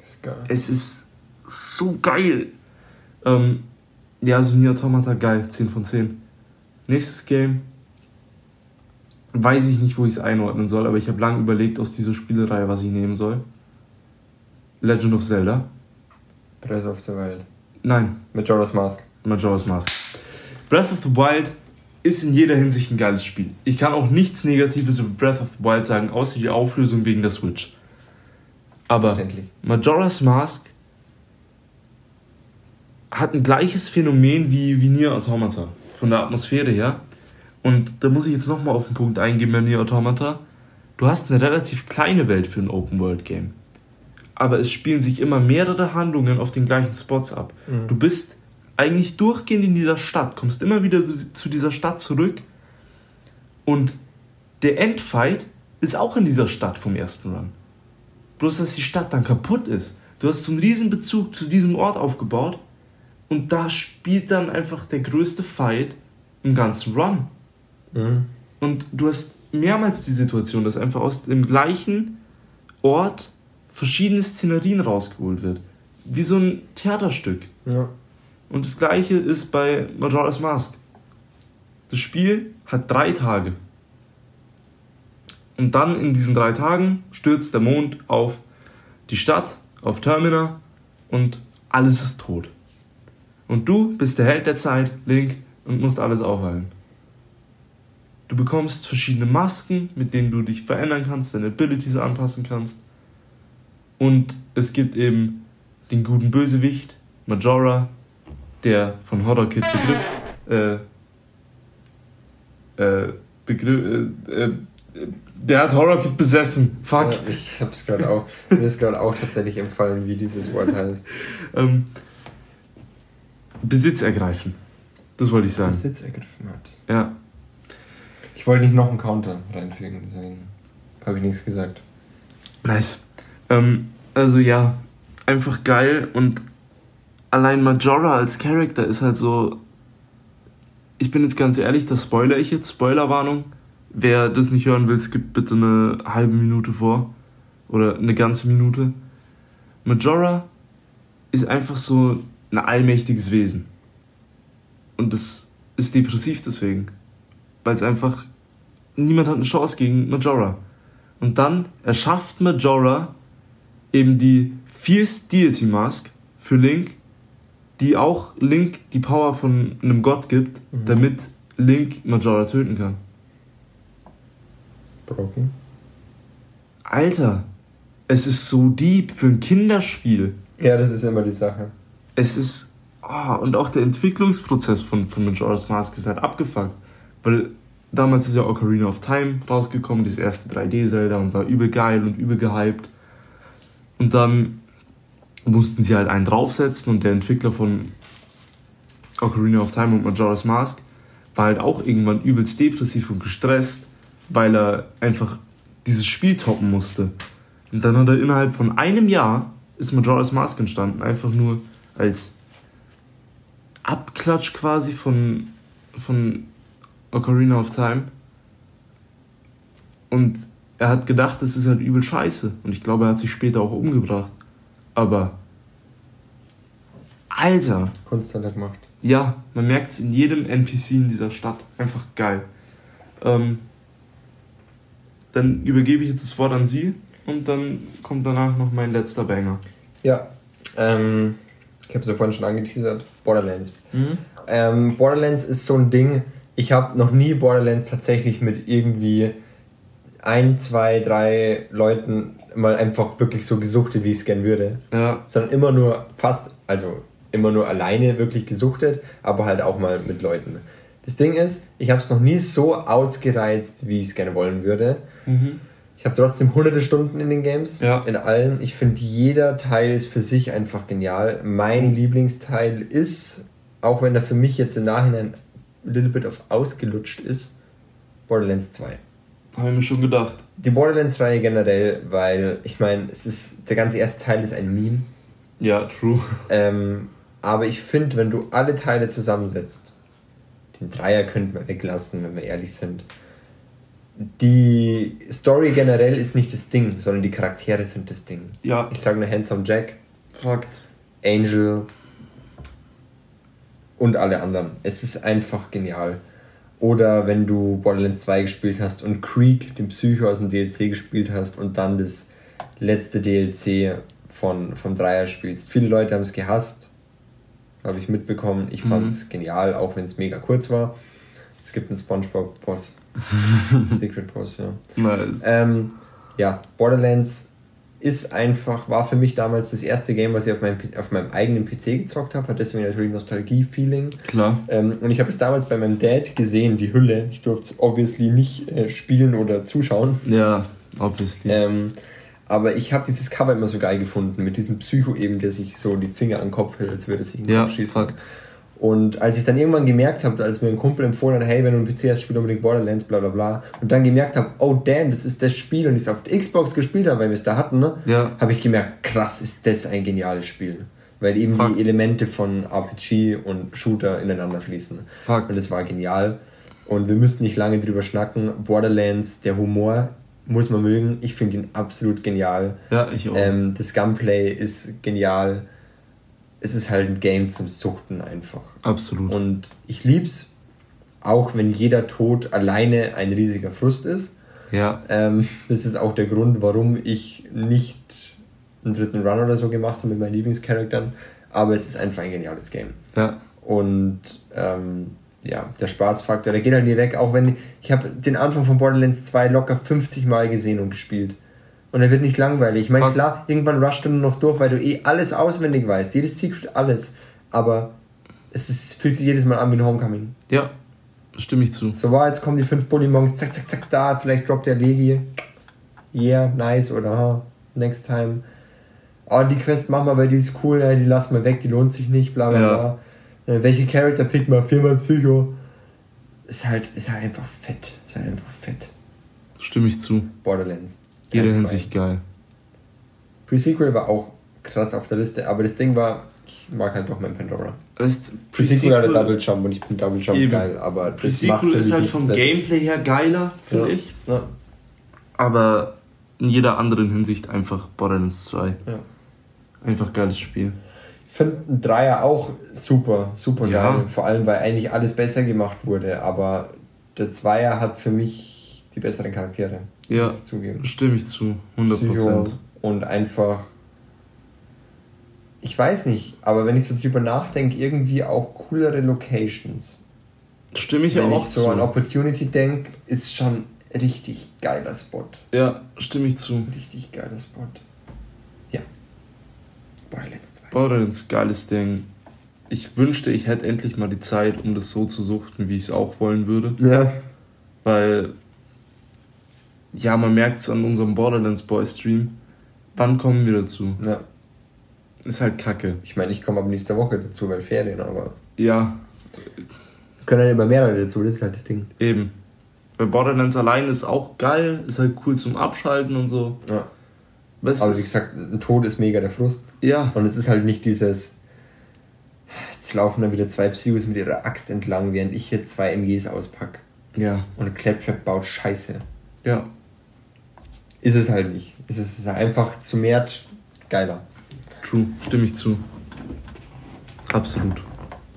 Ist geil. Es ist so geil. Ähm, ja, also Nier Automata geil, 10 von 10. Nächstes Game. Weiß ich nicht, wo ich es einordnen soll, aber ich habe lange überlegt aus dieser Spielereihe, was ich nehmen soll. Legend of Zelda. Breath of the Wild. Nein, Mit Jonas Mask. Majora's Mask. Breath of the Wild ist in jeder Hinsicht ein geiles Spiel. Ich kann auch nichts Negatives über Breath of the Wild sagen, außer die Auflösung wegen der Switch. Aber Majora's Mask hat ein gleiches Phänomen wie, wie Nier Automata, von der Atmosphäre her. Und da muss ich jetzt nochmal auf den Punkt eingehen bei Nier Automata. Du hast eine relativ kleine Welt für ein Open-World-Game. Aber es spielen sich immer mehrere Handlungen auf den gleichen Spots ab. Mhm. Du bist eigentlich durchgehend in dieser Stadt, kommst immer wieder zu dieser Stadt zurück. Und der Endfight ist auch in dieser Stadt vom ersten Run. Bloß, dass die Stadt dann kaputt ist. Du hast so einen riesen Bezug zu diesem Ort aufgebaut und da spielt dann einfach der größte Fight im ganzen Run. Mhm. Und du hast mehrmals die Situation, dass einfach aus dem gleichen Ort verschiedene Szenerien rausgeholt wird. Wie so ein Theaterstück. Ja. Und das gleiche ist bei Majora's Mask. Das Spiel hat drei Tage. Und dann in diesen drei Tagen stürzt der Mond auf die Stadt, auf Termina und alles ist tot. Und du bist der Held der Zeit, Link, und musst alles aufhalten. Du bekommst verschiedene Masken, mit denen du dich verändern kannst, deine Abilities anpassen kannst. Und es gibt eben den guten Bösewicht, Majora, der von Horror Kid Begriff, äh, äh, Begriff, äh, äh, der hat Horror Kid besessen. Fuck. Ja, ich hab's gerade auch, mir ist gerade auch tatsächlich empfallen, wie dieses Wort heißt. ähm, Besitz ergreifen. Das wollte ich sagen. Besitz ergriffen hat. Ja. Ich wollte nicht noch einen Counter reinfügen, deswegen habe ich nichts gesagt. Nice. Ähm, also ja, einfach geil und allein Majora als Charakter ist halt so. Ich bin jetzt ganz ehrlich, das spoiler ich jetzt. Spoilerwarnung. Wer das nicht hören will, skippt bitte eine halbe Minute vor. Oder eine ganze Minute. Majora ist einfach so ein allmächtiges Wesen. Und das ist depressiv deswegen. Weil es einfach. Niemand hat eine Chance gegen Majora. Und dann erschafft Majora eben die Fierce Deity Mask für Link, die auch Link die Power von einem Gott gibt, mhm. damit Link Majora töten kann. Broken. Alter, es ist so deep für ein Kinderspiel. Ja, das ist immer die Sache. Es ist. Oh, und auch der Entwicklungsprozess von, von Majora's Mask ist halt abgefuckt. Weil damals ist ja Ocarina of Time rausgekommen, dieses erste 3D-Zelda und war übel geil und übel gehypt. Und dann mussten sie halt einen draufsetzen und der Entwickler von Ocarina of Time und Majora's Mask war halt auch irgendwann übelst depressiv und gestresst weil er einfach dieses Spiel toppen musste. Und dann hat er innerhalb von einem Jahr ist Majora's Mask entstanden, einfach nur als Abklatsch quasi von, von Ocarina of Time. Und er hat gedacht, das ist halt übel scheiße. Und ich glaube, er hat sich später auch umgebracht. Aber. Alter! Kunst hat er gemacht. Ja, man merkt es in jedem NPC in dieser Stadt. Einfach geil. Ähm, dann übergebe ich jetzt das Wort an Sie und dann kommt danach noch mein letzter Banger. Ja, ähm, ich habe es ja vorhin schon angeteasert, Borderlands. Mhm. Ähm, Borderlands ist so ein Ding, ich habe noch nie Borderlands tatsächlich mit irgendwie ein, zwei, drei Leuten mal einfach wirklich so gesuchtet, wie ich es gern würde. Ja. Sondern immer nur fast, also immer nur alleine wirklich gesuchtet, aber halt auch mal mit Leuten. Das Ding ist, ich habe es noch nie so ausgereizt, wie ich es gerne wollen würde. Mhm. Ich habe trotzdem hunderte Stunden in den Games, ja. in allen. Ich finde, jeder Teil ist für sich einfach genial. Mein Lieblingsteil ist, auch wenn er für mich jetzt im Nachhinein ein little bit of ausgelutscht ist, Borderlands 2. Habe ich mir schon gedacht. Die Borderlands-Reihe generell, weil ich meine, es ist der ganze erste Teil ist ein Meme. Ja, true. Ähm, aber ich finde, wenn du alle Teile zusammensetzt, den Dreier könnten wir weglassen, wenn wir ehrlich sind die Story generell ist nicht das Ding, sondern die Charaktere sind das Ding. Ja. Ich sage nur Handsome Jack. Fakt. Angel. Und alle anderen. Es ist einfach genial. Oder wenn du Borderlands 2 gespielt hast und Creek, den Psycho aus dem DLC gespielt hast und dann das letzte DLC von, vom Dreier spielst. Viele Leute haben es gehasst. habe ich mitbekommen. Ich fand es genial, auch wenn es mega kurz war. Es gibt einen Spongebob-Boss. Secret Boss, ja. Nice. Ähm, ja, Borderlands ist einfach, war für mich damals das erste Game, was ich auf meinem, auf meinem eigenen PC gezockt habe, hat deswegen natürlich Nostalgie-Feeling. Klar. Ähm, und ich habe es damals bei meinem Dad gesehen, die Hülle. Ich durfte es obviously nicht äh, spielen oder zuschauen. Ja, obviously. Ähm, aber ich habe dieses Cover immer so geil gefunden, mit diesem Psycho eben, der sich so die Finger an den Kopf hält, als würde sich den Ja, Kopf schießen. Und als ich dann irgendwann gemerkt habe, als mir ein Kumpel empfohlen hat, hey, wenn du einen PC hast, spiel unbedingt Borderlands, bla bla bla, und dann gemerkt habe, oh damn, das ist das Spiel und ich es auf der Xbox gespielt habe, weil wir es da hatten, ne? Ja. habe ich gemerkt, krass, ist das ein geniales Spiel. Weil eben Fakt. die Elemente von RPG und Shooter ineinander fließen. Fakt. Und das war genial. Und wir müssen nicht lange drüber schnacken. Borderlands, der Humor muss man mögen. Ich finde ihn absolut genial. Ja, ich auch. Ähm, das Gunplay ist genial. Es ist halt ein Game zum Suchten einfach. Absolut. Und ich lieb's, auch wenn jeder Tod alleine ein riesiger Frust ist. ja, Ähm, das ist auch der Grund, warum ich nicht einen dritten Run oder so gemacht habe mit meinen Lieblingscharakteren. Aber es ist einfach ein geniales Game. ja, Und ähm, ja, der Spaßfaktor, der geht halt nie weg. Auch wenn ich habe den Anfang von Borderlands 2 locker 50 Mal gesehen und gespielt. Und er wird nicht langweilig. Ich meine, klar, irgendwann rusht du nur noch durch, weil du eh alles auswendig weißt. Jedes Secret, alles. Aber es, ist, es fühlt sich jedes Mal an wie ein Homecoming. ja, stimme ich zu. So war, jetzt kommen die fünf Bullymongs, zack, zack, zack, da, vielleicht droppt der Legi. Yeah, nice, oder next time. Oh, die Quest machen wir, weil die ist cool, ja, die lassen wir weg, die lohnt sich nicht, bla bla bla. Äh, welche Charakter pickt man? Viermal Psycho. Ist halt, ist halt einfach fett. Ist halt einfach fett. Stimme ich zu. Borderlands. Jeder Teil zwei. Hinsicht geil. Pre-Sequel war auch krass auf der Liste, aber das Ding war, ich mag halt doch mein Pandora. Pre-Sequel hatte Double Jump und ich bin Double Jump Eben. geil, aber Pre-Sequel ist halt vom. Gameplay her geiler, finde Ja. ich. Ja. Aber in jeder anderen Hinsicht einfach Borderlands 2. Ja. Einfach geiles Spiel. Ich finde ein Dreier auch super, super Ja. geil. Vor allem, weil eigentlich alles besser gemacht wurde. Aber der Zweier hat für mich die besseren Charaktere. Ja. Zugeben. Stimme ich zu. 100%. Psycho und einfach. Ich weiß nicht, aber wenn ich so drüber nachdenke, irgendwie auch coolere Locations. Stimme ich wenn auch ich so zu. an Opportunity denke, ist schon richtig geiler Spot. Ja, stimme ich zu. Richtig geiler Spot. Ja. Borderlands 2. Borderlands, geiles Ding. Ich wünschte, ich hätte endlich mal die Zeit, um das so zu suchten, wie ich es auch wollen würde. Ja. Weil, ja, man merkt es an unserem Borderlands Boy Stream. Wann kommen wir dazu? ja. Ist halt kacke. Ich meine, ich komme ab nächster Woche dazu, weil Ferien, aber. Ja, Können halt immer mehr Leute dazu, das ist halt das Ding. eben. Weil Borderlands allein ist auch geil, ist halt cool zum Abschalten und so. Ja. Was Aber wie gesagt, ein Tod ist mega der Frust. ja, Und es ist halt nicht dieses. Jetzt laufen dann wieder zwei Psychos mit ihrer Axt entlang, während ich hier zwei MGs auspack. ja, Und Claptrap baut Scheiße. ja, Ist es halt nicht. Es ist einfach zu mehr geiler. true, stimme ich zu. Absolut.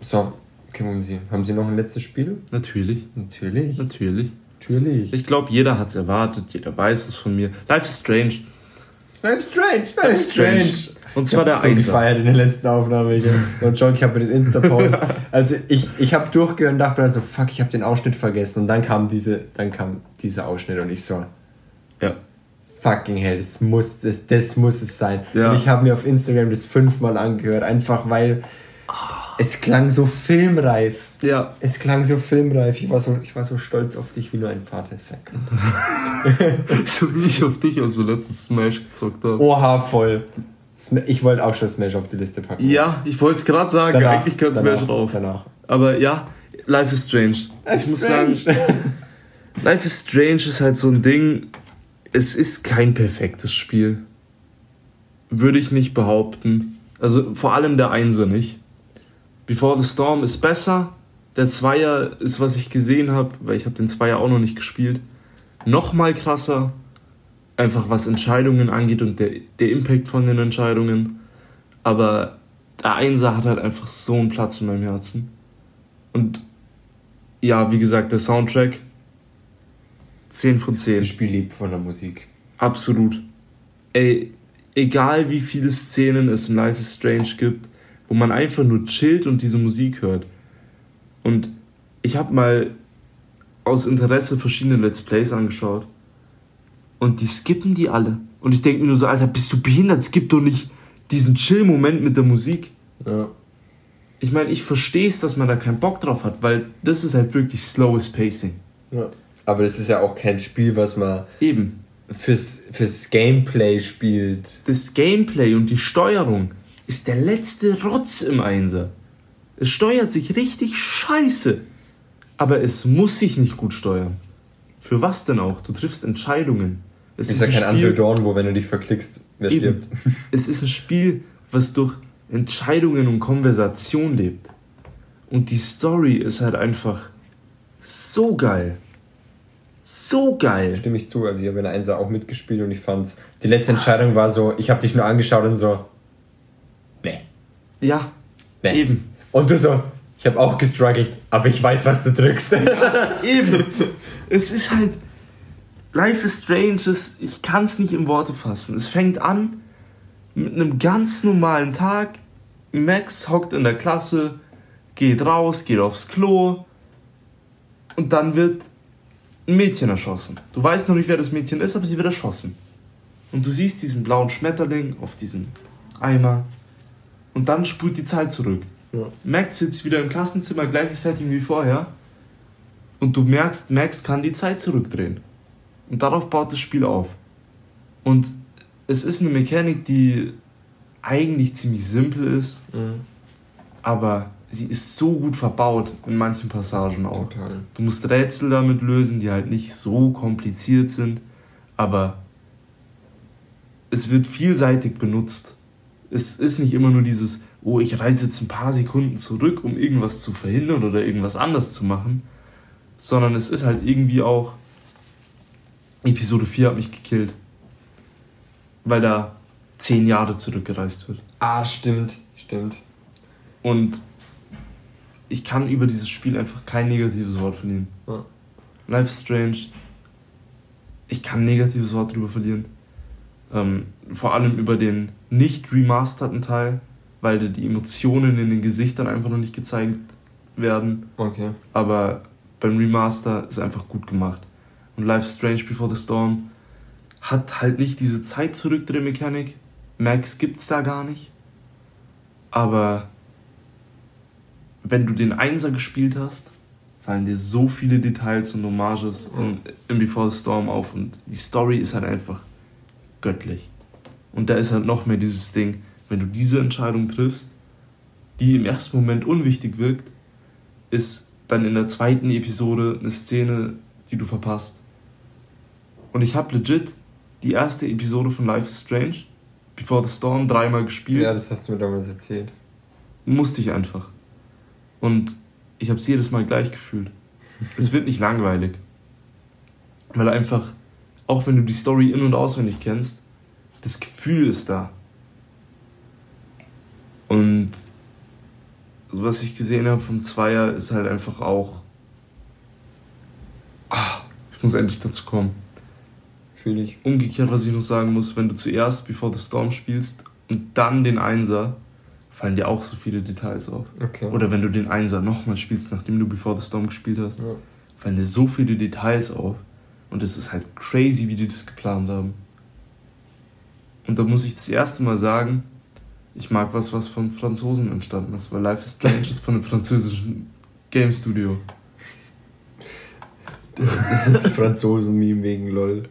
So, kennen Sie. Haben Sie noch ein letztes Spiel? Natürlich, Natürlich. natürlich. Natürlich. Ich glaube, jeder hat es erwartet, jeder weiß es von mir. Life is Strange. Life is Strange, Life is Strange. Strange. Und zwar ich der so Einser. gefeiert in der letzten Aufnahme. Ich, und John, ich habe den Insta-Post. Also ich, ich habe durchgehört und dachte mir so, fuck, ich habe den Ausschnitt vergessen. Und dann kam diese, dann kam dieser Ausschnitt und ich so, Ja. Fucking hell, das muss, das, das muss es sein. Ja. Und ich habe mir auf Instagram das fünfmal angehört, einfach weil es klang so filmreif. Ja. Es klang so filmreif. Ich war so, ich war so stolz auf dich, wie nur ein Vater es sein könnte. So wie ich auf dich, als wir letztens Smash gezockt haben. Oha, voll. Ich wollte auch schon Smash auf die Liste packen. Ja, ich wollte es gerade sagen, Danach, eigentlich gehört danach, Smash drauf. Danach. Aber ja, Life is Strange. ich muss sagen, Life is Strange ist halt so ein Ding, es ist kein perfektes Spiel. Würde ich nicht behaupten. Also vor allem der Einser nicht. Before the Storm ist besser. Der Zweier ist, was ich gesehen habe, weil ich habe den Zweier auch noch nicht gespielt, noch mal krasser. Einfach was Entscheidungen angeht und der, der Impact von den Entscheidungen. Aber der Einser hat halt einfach so einen Platz in meinem Herzen. Und ja, wie gesagt, der Soundtrack 10 von 10. Das Spiel lebt von der Musik. Absolut. Ey, egal wie viele Szenen es in Life is Strange gibt, wo man einfach nur chillt und diese Musik hört. Und ich habe mal aus Interesse verschiedene Let's Plays angeschaut und die skippen die alle. Und ich denke mir nur so, Alter, bist du behindert? Skip doch nicht diesen Chill-Moment mit der Musik. Ja. Ich meine, ich verstehe es, dass man da keinen Bock drauf hat, weil das ist halt wirklich slowes Pacing. ja. Aber das ist ja auch kein Spiel, was man Eben. fürs, fürs Gameplay spielt. Das Gameplay und die Steuerung ist der letzte Rotz im Einser. Es steuert sich richtig scheiße. Aber es muss sich nicht gut steuern. Für was denn auch? Du triffst Entscheidungen. Es ist ja ein kein Spiel- Until Dawn, wo wenn du dich verklickst, wer Eben. stirbt. Es ist ein Spiel, was durch Entscheidungen und Konversation lebt. Und die Story ist halt einfach so geil. So geil. Stimme ich zu, also ich habe in der Einser auch mitgespielt und ich fand's. Die letzte Entscheidung war so, ich habe dich nur angeschaut und so. Nee. Ja, Nee. eben. Und du so, ich habe auch gestruggelt, aber ich weiß, was du drückst. Eben. Es ist halt. Life is Strange, es, ich kann es nicht in Worte fassen. Es fängt an mit einem ganz normalen Tag. Max hockt in der Klasse, geht raus, geht aufs Klo und dann wird ein Mädchen erschossen. Du weißt noch nicht, wer das Mädchen ist, aber sie wird erschossen. Und du siehst diesen blauen Schmetterling auf diesem Eimer und dann spult die Zeit zurück. Ja. Max sitzt wieder im Klassenzimmer, gleiches Setting wie vorher. Und du merkst, Max kann die Zeit zurückdrehen. Und darauf baut das Spiel auf. Und es ist eine Mechanik, die eigentlich ziemlich simpel ist, aber sie ist so gut verbaut in manchen Passagen auch. Total. Du musst Rätsel damit lösen, die halt nicht so kompliziert sind, aber es wird vielseitig benutzt. Es ist nicht immer nur dieses, oh, ich reise jetzt ein paar Sekunden zurück, um irgendwas zu verhindern oder irgendwas anders zu machen, sondern es ist halt irgendwie auch, Episode 4 hat mich gekillt, weil da zehn Jahre zurückgereist wird. Ah, stimmt, stimmt. Und ich kann über dieses Spiel einfach kein negatives Wort verlieren. Ja. Life is Strange. Ich kann ein negatives Wort drüber verlieren. Ähm, vor allem über den nicht remasterten Teil, weil die Emotionen in den Gesichtern einfach noch nicht gezeigt werden. Okay. Aber beim Remaster ist einfach gut gemacht. Und Life is Strange Before the Storm hat halt nicht diese Zeit zurückdreh-Mechanik. Max gibt's da gar nicht. Aber wenn du den Einser gespielt hast, fallen dir so viele Details und Hommages in, in Before the Storm auf und die Story ist halt einfach göttlich. Und da ist halt noch mehr dieses Ding, wenn du diese Entscheidung triffst, die im ersten Moment unwichtig wirkt, ist dann in der zweiten Episode eine Szene, die du verpasst. Und ich habe legit die erste Episode von Life is Strange, Before the Storm, dreimal gespielt. Ja, das hast du mir damals erzählt. Musste ich einfach. Und ich habe es jedes Mal gleich gefühlt. Es wird nicht langweilig. Weil einfach, auch wenn du die Story in- und auswendig kennst, das Gefühl ist da. Und was ich gesehen habe vom Zweier ist halt einfach auch. Ah, ich muss endlich dazu kommen. Fühle ich. Umgekehrt, was ich noch sagen muss, wenn du zuerst Before the Storm spielst und dann den Einser, fallen dir auch so viele Details auf. Okay. Oder wenn du den Einser nochmal spielst, nachdem du Before the Storm gespielt hast, Ja. fallen dir so viele Details auf. Und es ist halt crazy, wie die das geplant haben. Und da muss ich das erste Mal sagen, ich mag was, was von Franzosen entstanden ist, weil Life is Strange ist von einem französischen Game Studio. Das Franzosen-Meme wegen LOL.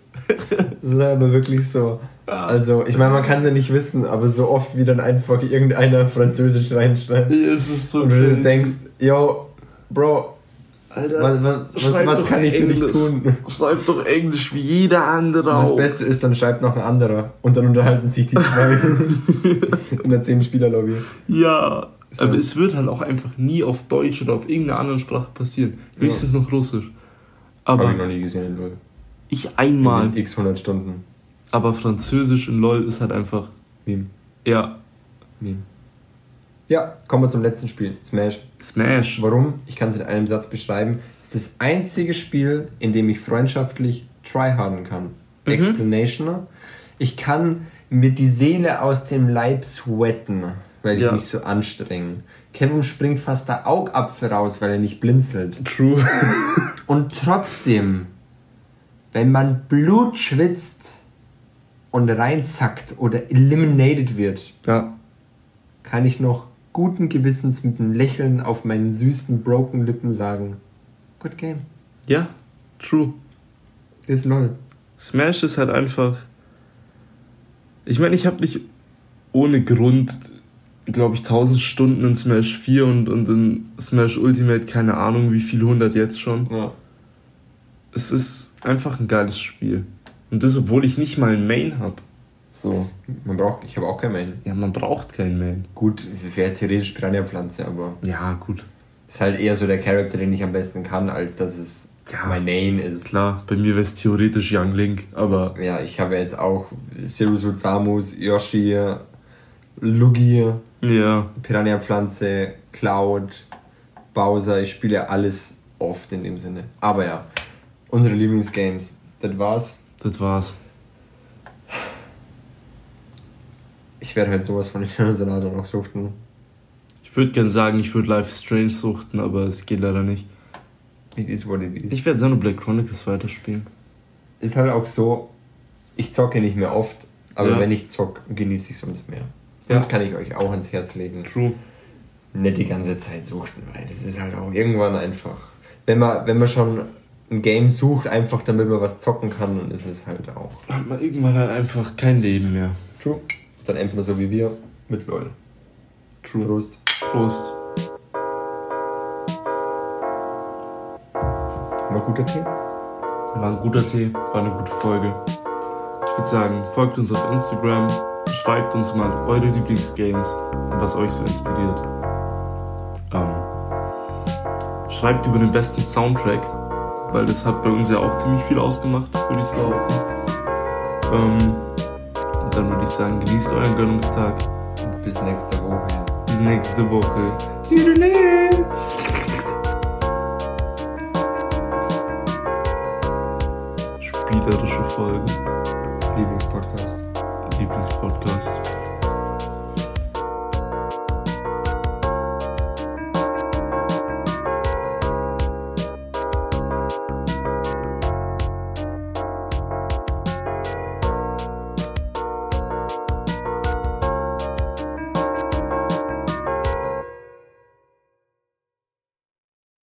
Das ist aber wirklich so. Also, ich meine, man kann es ja nicht wissen, aber so oft wie dann einfach irgendeiner Französisch reinschreibt. Es ist so Und du denkst, yo, Bro, Alter, was, was, was, was kann ich für dich Englisch. tun? Schreib doch Englisch wie jeder andere Das auch. Beste ist, dann schreibt noch ein anderer und dann unterhalten sich die zwei in der 10-Spieler-Lobby. Ja, So. aber es wird halt auch einfach nie auf Deutsch oder auf irgendeiner anderen Sprache passieren. Höchstens noch Russisch. Aber Hab ich noch nie gesehen LOL. ich einmal. In x 100 Stunden. Aber Französisch in LOL ist halt einfach. Meme. Ja, Meme. Ja, kommen wir zum letzten Spiel. Smash. Smash. Warum? Ich kann es in einem Satz beschreiben. Es ist das einzige Spiel, in dem ich freundschaftlich tryharden kann. Mhm. Explanation. Ich kann mir die Seele aus dem Leib sweaten weil ich Ja. mich so anstrenge. Kevin springt fast der Augapfel raus, weil er nicht blinzelt. True. Und trotzdem, wenn man Blut schwitzt und reinsackt oder eliminated wird, ja. kann ich noch guten Gewissens mit einem Lächeln auf meinen süßen, broken Lippen sagen: Good game. Ja, true. Ist lol. Smash ist halt einfach. Ich meine, ich habe nicht ohne Grund, glaube ich, 1000 Stunden in Smash 4 und, und in Smash Ultimate, keine Ahnung, wie viel 100 jetzt schon. Ja. Es ist einfach ein geiles Spiel. Und das, obwohl ich nicht mal ein Main habe. So. Man braucht, ich habe auch kein Main. Ja, man braucht kein Main. Gut, es wäre theoretisch Piranha-Pflanze, aber Ja, gut. ist halt eher so der Charakter, den ich am besten kann, als dass es Ja. mein Main ist. Klar, bei mir wäre es theoretisch Young Link, aber Ja, ich habe jetzt auch Sirusu Samus, Yoshi, Luigi, ja, Piranha-Pflanze, Cloud, Bowser. Ich spiele alles oft in dem Sinne. Aber ja, unsere Lieblingsgames. Das war's. Das war's. Ich werde halt sowas von Eternal Sonata noch suchten. Ich würde gern sagen, ich würde Life Strange suchten, aber es geht leider nicht. It is what it is. Ich werde Xenoblade Chronicles weiterspielen. ist halt auch so, ich zocke nicht mehr oft, aber Ja. wenn ich zocke, genieße ich es umso mehr. Ja. Das kann ich euch auch ans Herz legen. True. Nicht die ganze Zeit suchten, weil das ist halt auch irgendwann einfach. Wenn man, wenn man schon ein Game sucht, einfach damit man was zocken kann, dann ist es halt auch. Hat man irgendwann halt einfach kein Leben mehr. True. Dann entweder so wie wir mit LOL. True. Prost. Prost. War guter Tee? War ein guter Tee, war eine gute Folge. Ich würde sagen, folgt uns auf Instagram, schreibt uns mal eure Lieblingsgames und was euch so inspiriert. Ähm, schreibt über den besten Soundtrack, weil das hat bei uns ja auch ziemlich viel ausgemacht, würde ich behaupten. Ähm, und dann würde ich sagen, genießt euren Gönnungstag. Bis nächste Woche. Bis nächste Woche. Spielerische Folge. Lieblingspodcast. Lieblingspodcast.